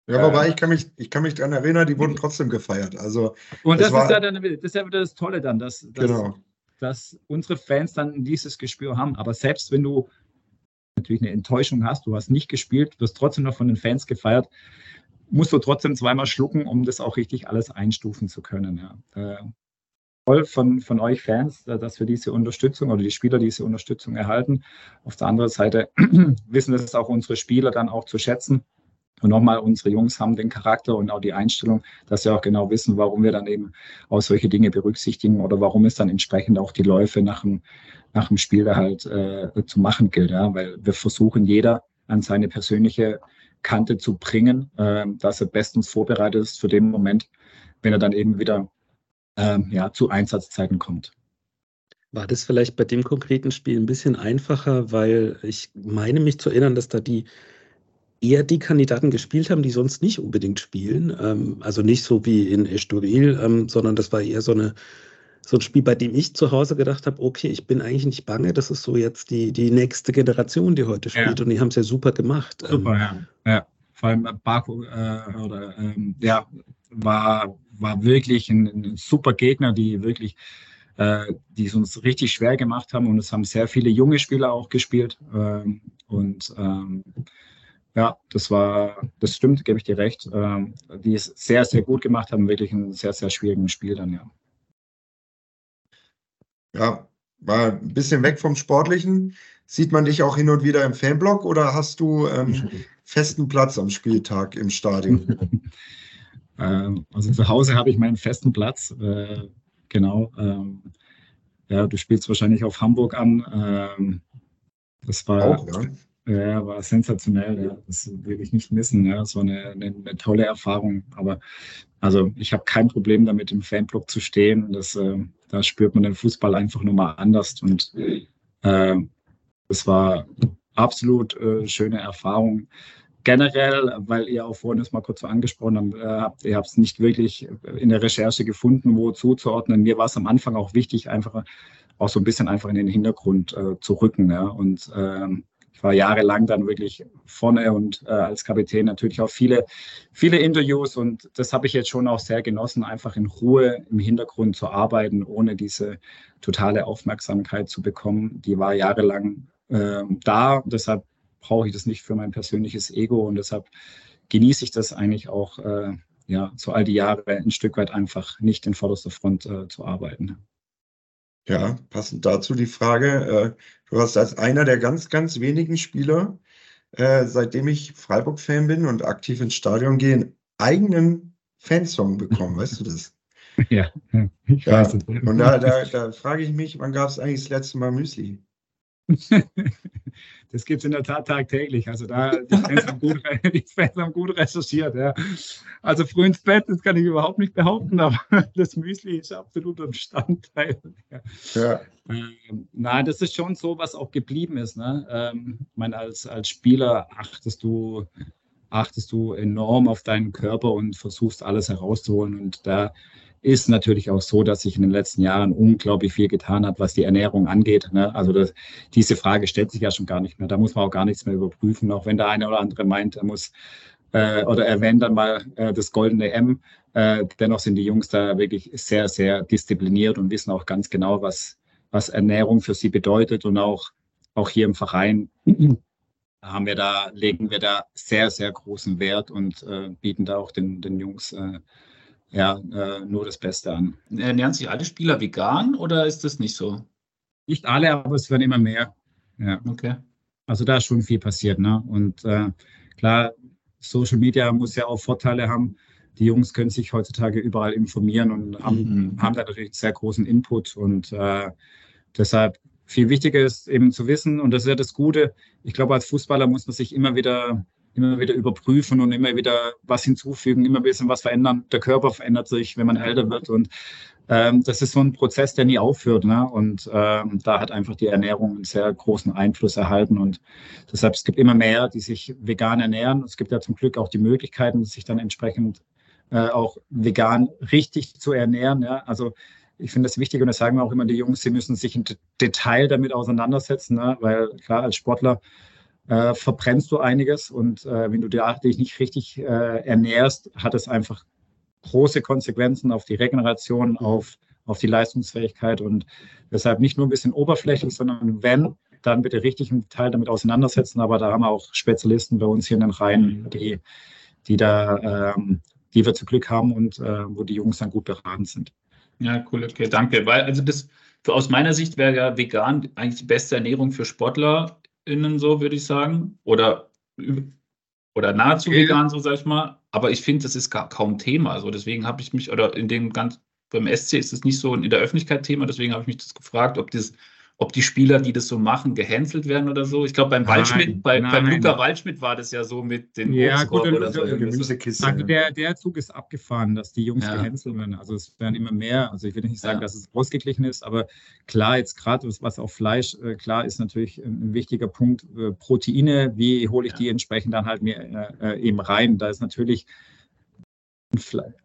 Ja, wobei ich kann mich, ich kann mich daran erinnern, die wurden trotzdem gefeiert. Also, und das, das war, ist, ja dann, das ist ja wieder das Tolle dann, dass, dass, genau. dass unsere Fans dann dieses Gespür haben. Aber selbst wenn du natürlich eine Enttäuschung hast, du hast nicht gespielt, wirst trotzdem noch von den Fans gefeiert, musst du trotzdem zweimal schlucken, um das auch richtig alles einstufen zu können. Ja. Äh, toll von, von euch Fans, dass wir diese Unterstützung oder die Spieler diese Unterstützung erhalten. Auf der anderen Seite wissen es auch unsere Spieler dann auch zu schätzen und nochmal, unsere Jungs haben den Charakter und auch die Einstellung, dass sie auch genau wissen, warum wir dann eben auch solche Dinge berücksichtigen oder warum es dann entsprechend auch die Läufe nach dem, nach dem Spiel halt äh, zu machen gilt. Ja? Weil wir versuchen, jeder an seine persönliche Kante zu bringen, äh, dass er bestens vorbereitet ist für den Moment, wenn er dann eben wieder äh, ja, zu Einsatzzeiten kommt. War das vielleicht bei dem konkreten Spiel ein bisschen einfacher, weil ich meine mich zu erinnern, dass da die eher die Kandidaten gespielt haben, die sonst nicht unbedingt spielen. Ähm, also nicht so wie in Estoril, ähm, sondern das war eher so, eine, so ein Spiel, bei dem ich zu Hause gedacht habe, okay, ich bin eigentlich nicht bange, das ist so jetzt die, die nächste Generation, die heute spielt ja. und die haben es ja super gemacht. Super, ähm, ja. ja. Vor allem Baku äh, oder ähm, ja, war, war wirklich ein, ein super Gegner, die wirklich äh, die es uns richtig schwer gemacht haben und es haben sehr viele junge Spieler auch gespielt ähm, und ähm, ja, das war, das stimmt, gebe ich dir recht. Ähm, die es sehr, sehr gut gemacht haben, wirklich ein sehr, sehr schwierigen Spiel dann, ja. Ja, war ein bisschen weg vom Sportlichen. Sieht man dich auch hin und wieder im Fanblock oder hast du ähm, festen Platz am Spieltag im Stadion? ähm, also zu Hause habe ich meinen festen Platz. Äh, genau. Ähm, ja, du spielst wahrscheinlich auf Hamburg an. Ähm, das war. Auch, ja. Ja, war sensationell. Ja. Das will ich nicht missen. Ja. Das war eine, eine, eine tolle Erfahrung. Aber also ich habe kein Problem damit, im Fanblock zu stehen. Das, äh, da spürt man den Fußball einfach nochmal anders. Und äh, das war absolut äh, schöne Erfahrung. Generell, weil ihr auch vorhin das mal kurz so angesprochen äh, habt, ihr habt es nicht wirklich in der Recherche gefunden, wo zuzuordnen. Mir war es am Anfang auch wichtig, einfach auch so ein bisschen einfach in den Hintergrund äh, zu rücken. Ja. Und ähm, war jahrelang dann wirklich vorne und äh, als Kapitän natürlich auch viele, viele Interviews und das habe ich jetzt schon auch sehr genossen, einfach in Ruhe im Hintergrund zu arbeiten, ohne diese totale Aufmerksamkeit zu bekommen. Die war jahrelang äh, da, deshalb brauche ich das nicht für mein persönliches Ego und deshalb genieße ich das eigentlich auch, äh, ja, so all die Jahre ein Stück weit einfach nicht in vorderster Front äh, zu arbeiten. Ja, passend dazu die Frage, äh, du hast als einer der ganz, ganz wenigen Spieler, äh, seitdem ich Freiburg-Fan bin und aktiv ins Stadion gehe, einen eigenen Fansong bekommen, weißt du das? Ja, ich ja. weiß. Und da, da, da frage ich mich, wann gab es eigentlich das letzte Mal Müsli? das gibt es in der Tat tagtäglich. Also da die Fans haben gut, die Fans haben gut recherchiert. Ja. Also früh ins Bett, das kann ich überhaupt nicht behaupten, aber das Müsli ist absolut ein Bestandteil. Ja. ja. Ähm, nein, das ist schon so, was auch geblieben ist. Ne? Ähm, ich meine, als, als Spieler achtest du, achtest du enorm auf deinen Körper und versuchst alles herauszuholen. Und da ist natürlich auch so, dass sich in den letzten Jahren unglaublich viel getan hat, was die Ernährung angeht. Ne? Also das, diese Frage stellt sich ja schon gar nicht mehr. Da muss man auch gar nichts mehr überprüfen, auch wenn der eine oder andere meint, er muss äh, oder erwähnt dann mal äh, das goldene M. Äh, dennoch sind die Jungs da wirklich sehr, sehr diszipliniert und wissen auch ganz genau, was, was Ernährung für sie bedeutet und auch, auch hier im Verein haben wir da, legen wir da sehr, sehr großen Wert und äh, bieten da auch den, den Jungs äh, ja, äh, nur das Beste an. Ernähren sich alle Spieler vegan oder ist das nicht so? Nicht alle, aber es werden immer mehr. Ja. Okay. Also da ist schon viel passiert. Ne? Und äh, klar, Social Media muss ja auch Vorteile haben. die Jungs können sich heutzutage überall informieren und haben, Mhm. haben da natürlich sehr großen Input und äh, deshalb viel wichtiger ist eben zu wissen und das ist ja das Gute. Ich glaube, als Fußballer muss man sich immer wieder immer wieder überprüfen und immer wieder was hinzufügen, immer ein bisschen was verändern. Der Körper verändert sich, wenn man älter wird und ähm, das ist so ein Prozess, der nie aufhört. Ne? Und ähm, da hat einfach die Ernährung einen sehr großen Einfluss erhalten. Und deshalb, es gibt immer mehr, die sich vegan ernähren. Es gibt ja zum Glück auch die Möglichkeiten, sich dann entsprechend äh, auch vegan richtig zu ernähren. Ja? Also ich finde das wichtig und das sagen wir auch immer die Jungs, sie müssen sich im Detail damit auseinandersetzen, ne? weil klar, als Sportler äh, verbrennst du einiges und äh, wenn du dich nicht richtig äh, ernährst, hat es einfach große Konsequenzen auf die Regeneration, auf, auf die Leistungsfähigkeit und deshalb nicht nur ein bisschen oberflächlich, sondern wenn, dann bitte richtig im Detail damit auseinandersetzen. Aber da haben wir auch Spezialisten bei uns hier in den Reihen, die, die da, ähm, die wir zu Glück haben und äh, wo die Jungs dann gut beraten sind. Ja, cool, okay, danke. Weil, also das, aus meiner Sicht wäre ja vegan eigentlich die beste Ernährung für SportlerInnen, so würde ich sagen. Oder, oder nahezu Ja. vegan, so sag ich mal. Aber ich finde, das ist gar kaum Thema. Also deswegen habe ich mich, oder in dem ganz, beim SC ist es nicht so in der Öffentlichkeit Thema, deswegen habe ich mich das gefragt, ob das, ob die Spieler, die das so machen, gehänselt werden oder so. Ich glaube, beim Waldschmidt, bei, beim. Luca Waldschmidt war das ja so mit den Ja, gut, oder so. und- Gemüsekiste. Also der, der Zug ist abgefahren, dass die Jungs Ja. gehänselt werden. Also es werden immer mehr. Also ich will nicht sagen, Ja. dass es ausgeglichen ist, aber klar, jetzt gerade was, auf Fleisch, äh, klar ist natürlich ein, wichtiger Punkt. Äh, Proteine, wie hole ich Ja. die entsprechend dann halt mir äh, äh, eben rein? Da ist natürlich,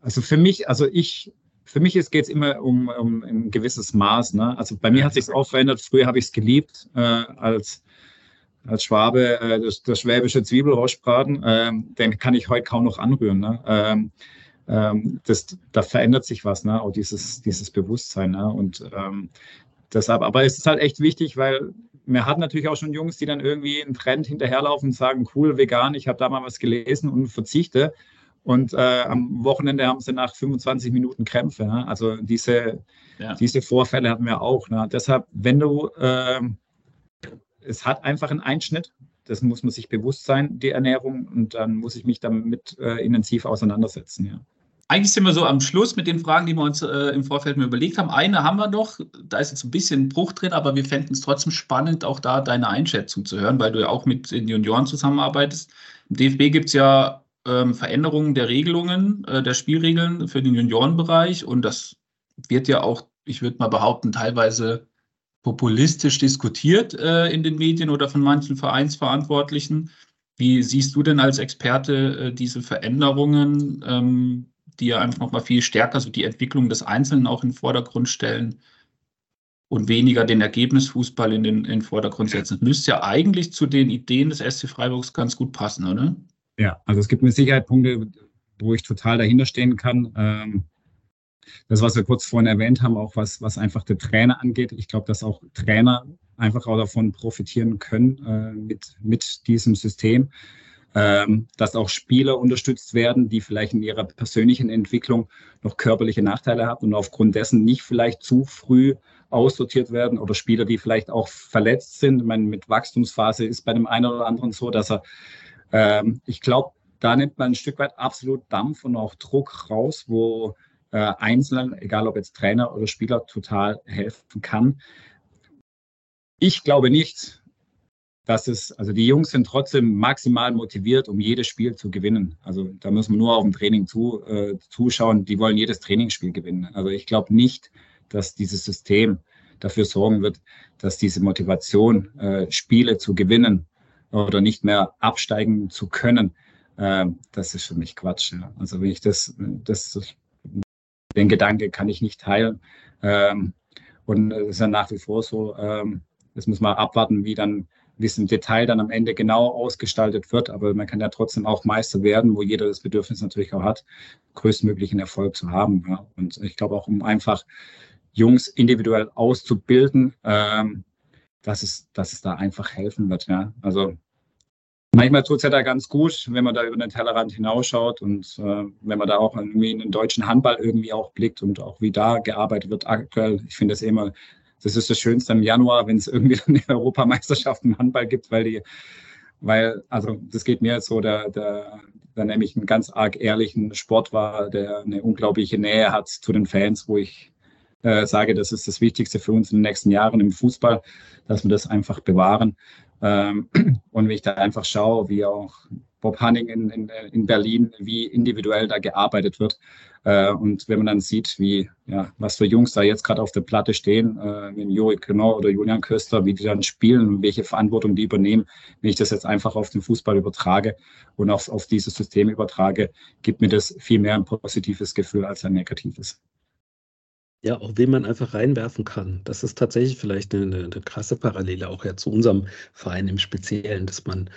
also für mich, also ich, für mich geht es immer um, um ein gewisses Maß. Ne? Also bei mir hat sich auch verändert. Früher habe ich es geliebt äh, als als Schwabe äh, das, das schwäbische Zwiebelrostbraten, ähm, den kann ich heute kaum noch anrühren. Ne? Ähm, ähm, das, da verändert sich was, ne? auch dieses, dieses Bewusstsein. Ne? Und ähm, deshalb, aber es ist halt echt wichtig, weil man hat natürlich auch schon Jungs, die dann irgendwie einen Trend hinterherlaufen und sagen, cool, vegan, ich habe da mal was gelesen und verzichte. Und äh, am Wochenende haben sie nach 25 Minuten Krämpfe. Ne? Also diese, Ja. diese Vorfälle hatten wir auch. Ne? Deshalb, wenn du ähm, es hat einfach einen Einschnitt. Das muss man sich bewusst sein, die Ernährung. Und dann muss ich mich damit äh, intensiv auseinandersetzen. Ja. Eigentlich sind wir so am Schluss mit den Fragen, die wir uns äh, im Vorfeld mal überlegt haben. Eine haben wir noch, da ist jetzt ein bisschen Bruch drin, aber wir fänden es trotzdem spannend, auch da deine Einschätzung zu hören, weil du ja auch mit den Junioren zusammenarbeitest. Im DFB gibt es ja ähm, Veränderungen der Regelungen, äh, der Spielregeln für den Juniorenbereich und das wird ja auch, ich würde mal behaupten, teilweise populistisch diskutiert äh, in den Medien oder von manchen Vereinsverantwortlichen. Wie siehst du denn als Experte äh, diese Veränderungen, ähm, die ja einfach nochmal viel stärker so die Entwicklung des Einzelnen auch in den Vordergrund stellen und weniger den Ergebnisfußball in den, in den Vordergrund setzen? Das müsste ja eigentlich zu den Ideen des SC Freiburgs ganz gut passen, oder? Ja, also es gibt mit Sicherheit Punkte, wo ich total dahinter stehen kann. Ähm, das, was wir kurz vorhin erwähnt haben, auch was, was einfach der Trainer angeht. Ich glaube, dass auch Trainer einfach auch davon profitieren können äh, mit, mit diesem System. Ähm, dass auch Spieler unterstützt werden, die vielleicht in ihrer persönlichen Entwicklung noch körperliche Nachteile haben und aufgrund dessen nicht vielleicht zu früh aussortiert werden oder Spieler, die vielleicht auch verletzt sind. Ich meine, mit Wachstumsphase ist bei dem einen oder anderen so, dass er, ähm, ich glaube, da nimmt man ein Stück weit absolut Dampf und auch Druck raus, wo äh, Einzelnen, egal ob jetzt Trainer oder Spieler, total helfen kann. Ich glaube nicht, dass es, also die Jungs sind trotzdem maximal motiviert, um jedes Spiel zu gewinnen. Also da müssen wir nur auf dem Training zu, äh, zuschauen. Die wollen jedes Trainingsspiel gewinnen. Also ich glaube nicht, dass dieses System dafür sorgen wird, dass diese Motivation, äh, Spiele zu gewinnen oder nicht mehr absteigen zu können, äh, das ist für mich Quatsch. Ja. Also wenn ich das, das, den Gedanke kann ich nicht teilen. Ähm, und es ist ja nach wie vor so, ähm, das muss man abwarten, wie dann wie es im Detail dann am Ende genau ausgestaltet wird. Aber man kann ja trotzdem auch Meister werden, wo jeder das Bedürfnis natürlich auch hat, größtmöglichen Erfolg zu haben. Ja. Und ich glaube auch, um einfach Jungs individuell auszubilden, ähm, dass, es, dass es da einfach helfen wird. Ja. Also manchmal tut es ja da ganz gut, wenn man da über den Tellerrand hinausschaut und äh, wenn man da auch irgendwie in den deutschen Handball irgendwie auch blickt und auch wie da gearbeitet wird aktuell. Ich finde es immer das ist das Schönste im Januar, wenn es irgendwie eine Europameisterschaft im Handball gibt, weil die weil, also das geht mir so, der, der, der nämlich einen ganz arg ehrlichen Sport war, der eine unglaubliche Nähe hat zu den Fans, wo ich äh, sage, das ist das Wichtigste für uns in den nächsten Jahren im Fußball, dass wir das einfach bewahren. Ähm, und wenn ich da einfach schaue, wie auch Bob Hanning in, in, in Berlin, wie individuell da gearbeitet wird. Äh, und wenn man dann sieht, wie, ja, was für Jungs da jetzt gerade auf der Platte stehen, äh, Juri Knor oder Julian Köster, wie die dann spielen und welche Verantwortung die übernehmen, wenn ich das jetzt einfach auf den Fußball übertrage und auf, auf dieses System übertrage, gibt mir das viel mehr ein positives Gefühl als ein negatives. Ja, auch wen man einfach reinwerfen kann. Das ist tatsächlich vielleicht eine, eine, eine krasse Parallele auch ja zu unserem Verein im Speziellen, dass man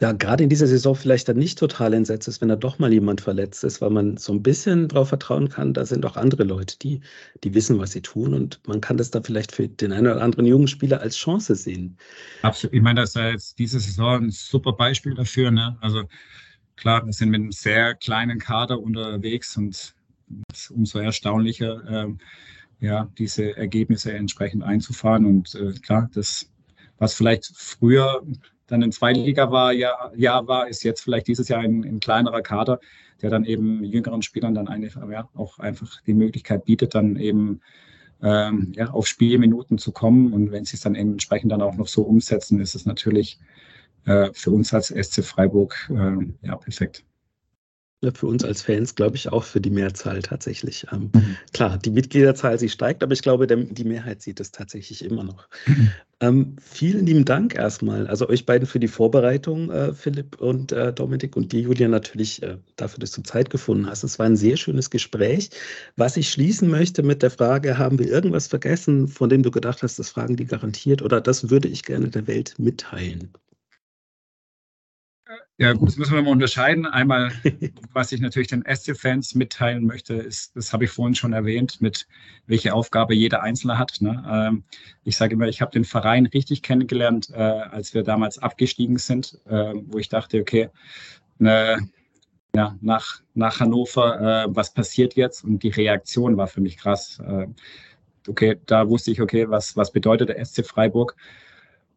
ja gerade in dieser Saison vielleicht dann nicht total entsetzt ist, wenn da doch mal jemand verletzt ist, weil man so ein bisschen darauf vertrauen kann, da sind auch andere Leute, die, die wissen, was sie tun und man kann das da vielleicht für den einen oder anderen jungen Spieler als Chance sehen. Absolut. Ich meine, das ist ja jetzt diese Saison ein super Beispiel dafür. Ne? Also klar, wir sind mit einem sehr kleinen Kader unterwegs und umso erstaunlicher, äh, ja, diese Ergebnisse entsprechend einzufahren. Und äh, klar, das, was vielleicht früher dann in Zweitliga war, ja, ja war, ist jetzt vielleicht dieses Jahr ein, ein kleinerer Kader, der dann eben jüngeren Spielern dann eine, ja, auch einfach die Möglichkeit bietet, dann eben ähm, ja, auf Spielminuten zu kommen. Und wenn sie es dann entsprechend dann auch noch so umsetzen, ist es natürlich äh, für uns als SC Freiburg äh, ja perfekt für uns als Fans, glaube ich, auch für die Mehrzahl tatsächlich. Ähm, mhm. Klar, die Mitgliederzahl, sie steigt, aber ich glaube, der, die Mehrheit sieht es tatsächlich immer noch. Mhm. Ähm, vielen lieben Dank erstmal, also euch beiden für die Vorbereitung, äh, Philipp und äh, Dominik und dir, Julia, natürlich äh, dafür, dass du Zeit gefunden hast. Es war ein sehr schönes Gespräch. Was ich schließen möchte mit der Frage, haben wir irgendwas vergessen, von dem du gedacht hast, das fragen die garantiert oder das würde ich gerne der Welt mitteilen? Ja, gut, das müssen wir mal unterscheiden. Einmal, was ich natürlich den SC-Fans mitteilen möchte, ist, das habe ich vorhin schon erwähnt, mit welche Aufgabe jeder Einzelne hat. Ne? Ähm, ich sage immer, ich habe den Verein richtig kennengelernt, äh, als wir damals abgestiegen sind, äh, wo ich dachte, okay, ne, ja, nach, nach Hannover, äh, was passiert jetzt? Und die Reaktion war für mich krass. Äh, okay, da wusste ich, okay, was, was bedeutet der SC Freiburg?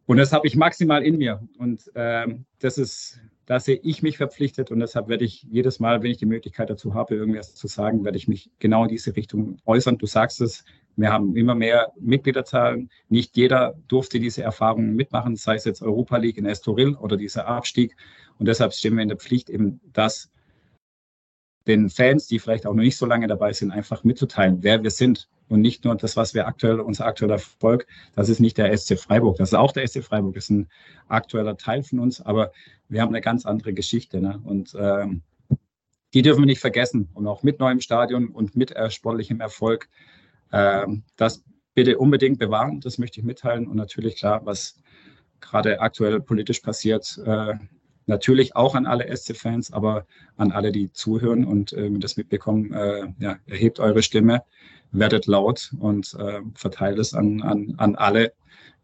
Und das habe ich maximal in mir. Und ähm, das ist da sehe ich mich verpflichtet und deshalb werde ich jedes Mal, wenn ich die Möglichkeit dazu habe, irgendwas zu sagen, werde ich mich genau in diese Richtung äußern. Du sagst es, wir haben immer mehr Mitgliederzahlen. Nicht jeder durfte diese Erfahrungen mitmachen, sei es jetzt Europa League in Estoril oder dieser Abstieg. Und deshalb stehen wir in der Pflicht, eben das den Fans, die vielleicht auch noch nicht so lange dabei sind, einfach mitzuteilen, wer wir sind. Und nicht nur das, was wir aktuell, unser aktueller Erfolg, das ist nicht der SC Freiburg, das ist auch der SC Freiburg, das ist ein aktueller Teil von uns, aber wir haben eine ganz andere Geschichte. Ne? Und ähm, die dürfen wir nicht vergessen. Und auch mit neuem Stadion und mit äh, sportlichem Erfolg, äh, das bitte unbedingt bewahren, das möchte ich mitteilen. Und natürlich klar, was gerade aktuell politisch passiert, äh, Natürlich auch an alle SC-Fans, aber an alle, die zuhören und äh, das mitbekommen, äh, ja, erhebt eure Stimme, werdet laut und äh, verteilt es an, an, an alle,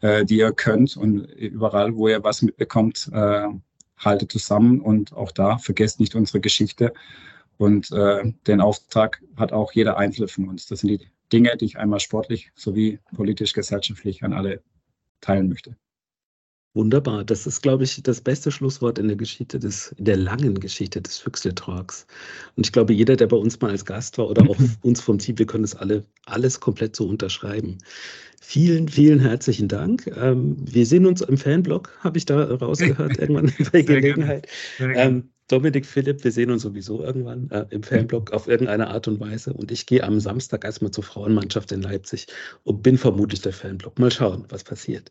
äh, die ihr könnt und überall, wo ihr was mitbekommt, äh, haltet zusammen und auch da vergesst nicht unsere Geschichte. Und äh, den Auftrag hat auch jeder Einzelne von uns. Das sind die Dinge, die ich einmal sportlich sowie politisch, gesellschaftlich an alle teilen möchte. Wunderbar. Das ist, glaube ich, das beste Schlusswort in der Geschichte des, in der langen Geschichte des Füchsle Talks. Und ich glaube, jeder, der bei uns mal als Gast war oder auch uns vom Team, wir können das alle, alles komplett so unterschreiben. Vielen, vielen herzlichen Dank. Ähm, wir sehen uns im Fanblog, habe ich da rausgehört, irgendwann bei Gelegenheit. Ähm, Dominik Philipp, wir sehen uns sowieso irgendwann äh, im Fanblog auf irgendeine Art und Weise. Und ich gehe am Samstag erstmal zur Frauenmannschaft in Leipzig und bin vermutlich der Fanblog. Mal schauen, was passiert.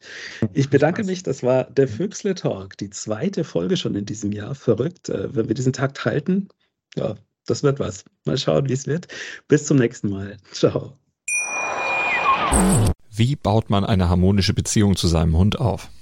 Ich bedanke mich, das war der Füchsle Talk, die zweite Folge schon in diesem Jahr. Verrückt, äh, wenn wir diesen Takt halten. Ja, das wird was. Mal schauen, wie es wird. Bis zum nächsten Mal. Ciao. Wie baut man eine harmonische Beziehung zu seinem Hund auf?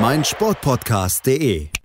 meinsportpodcast.de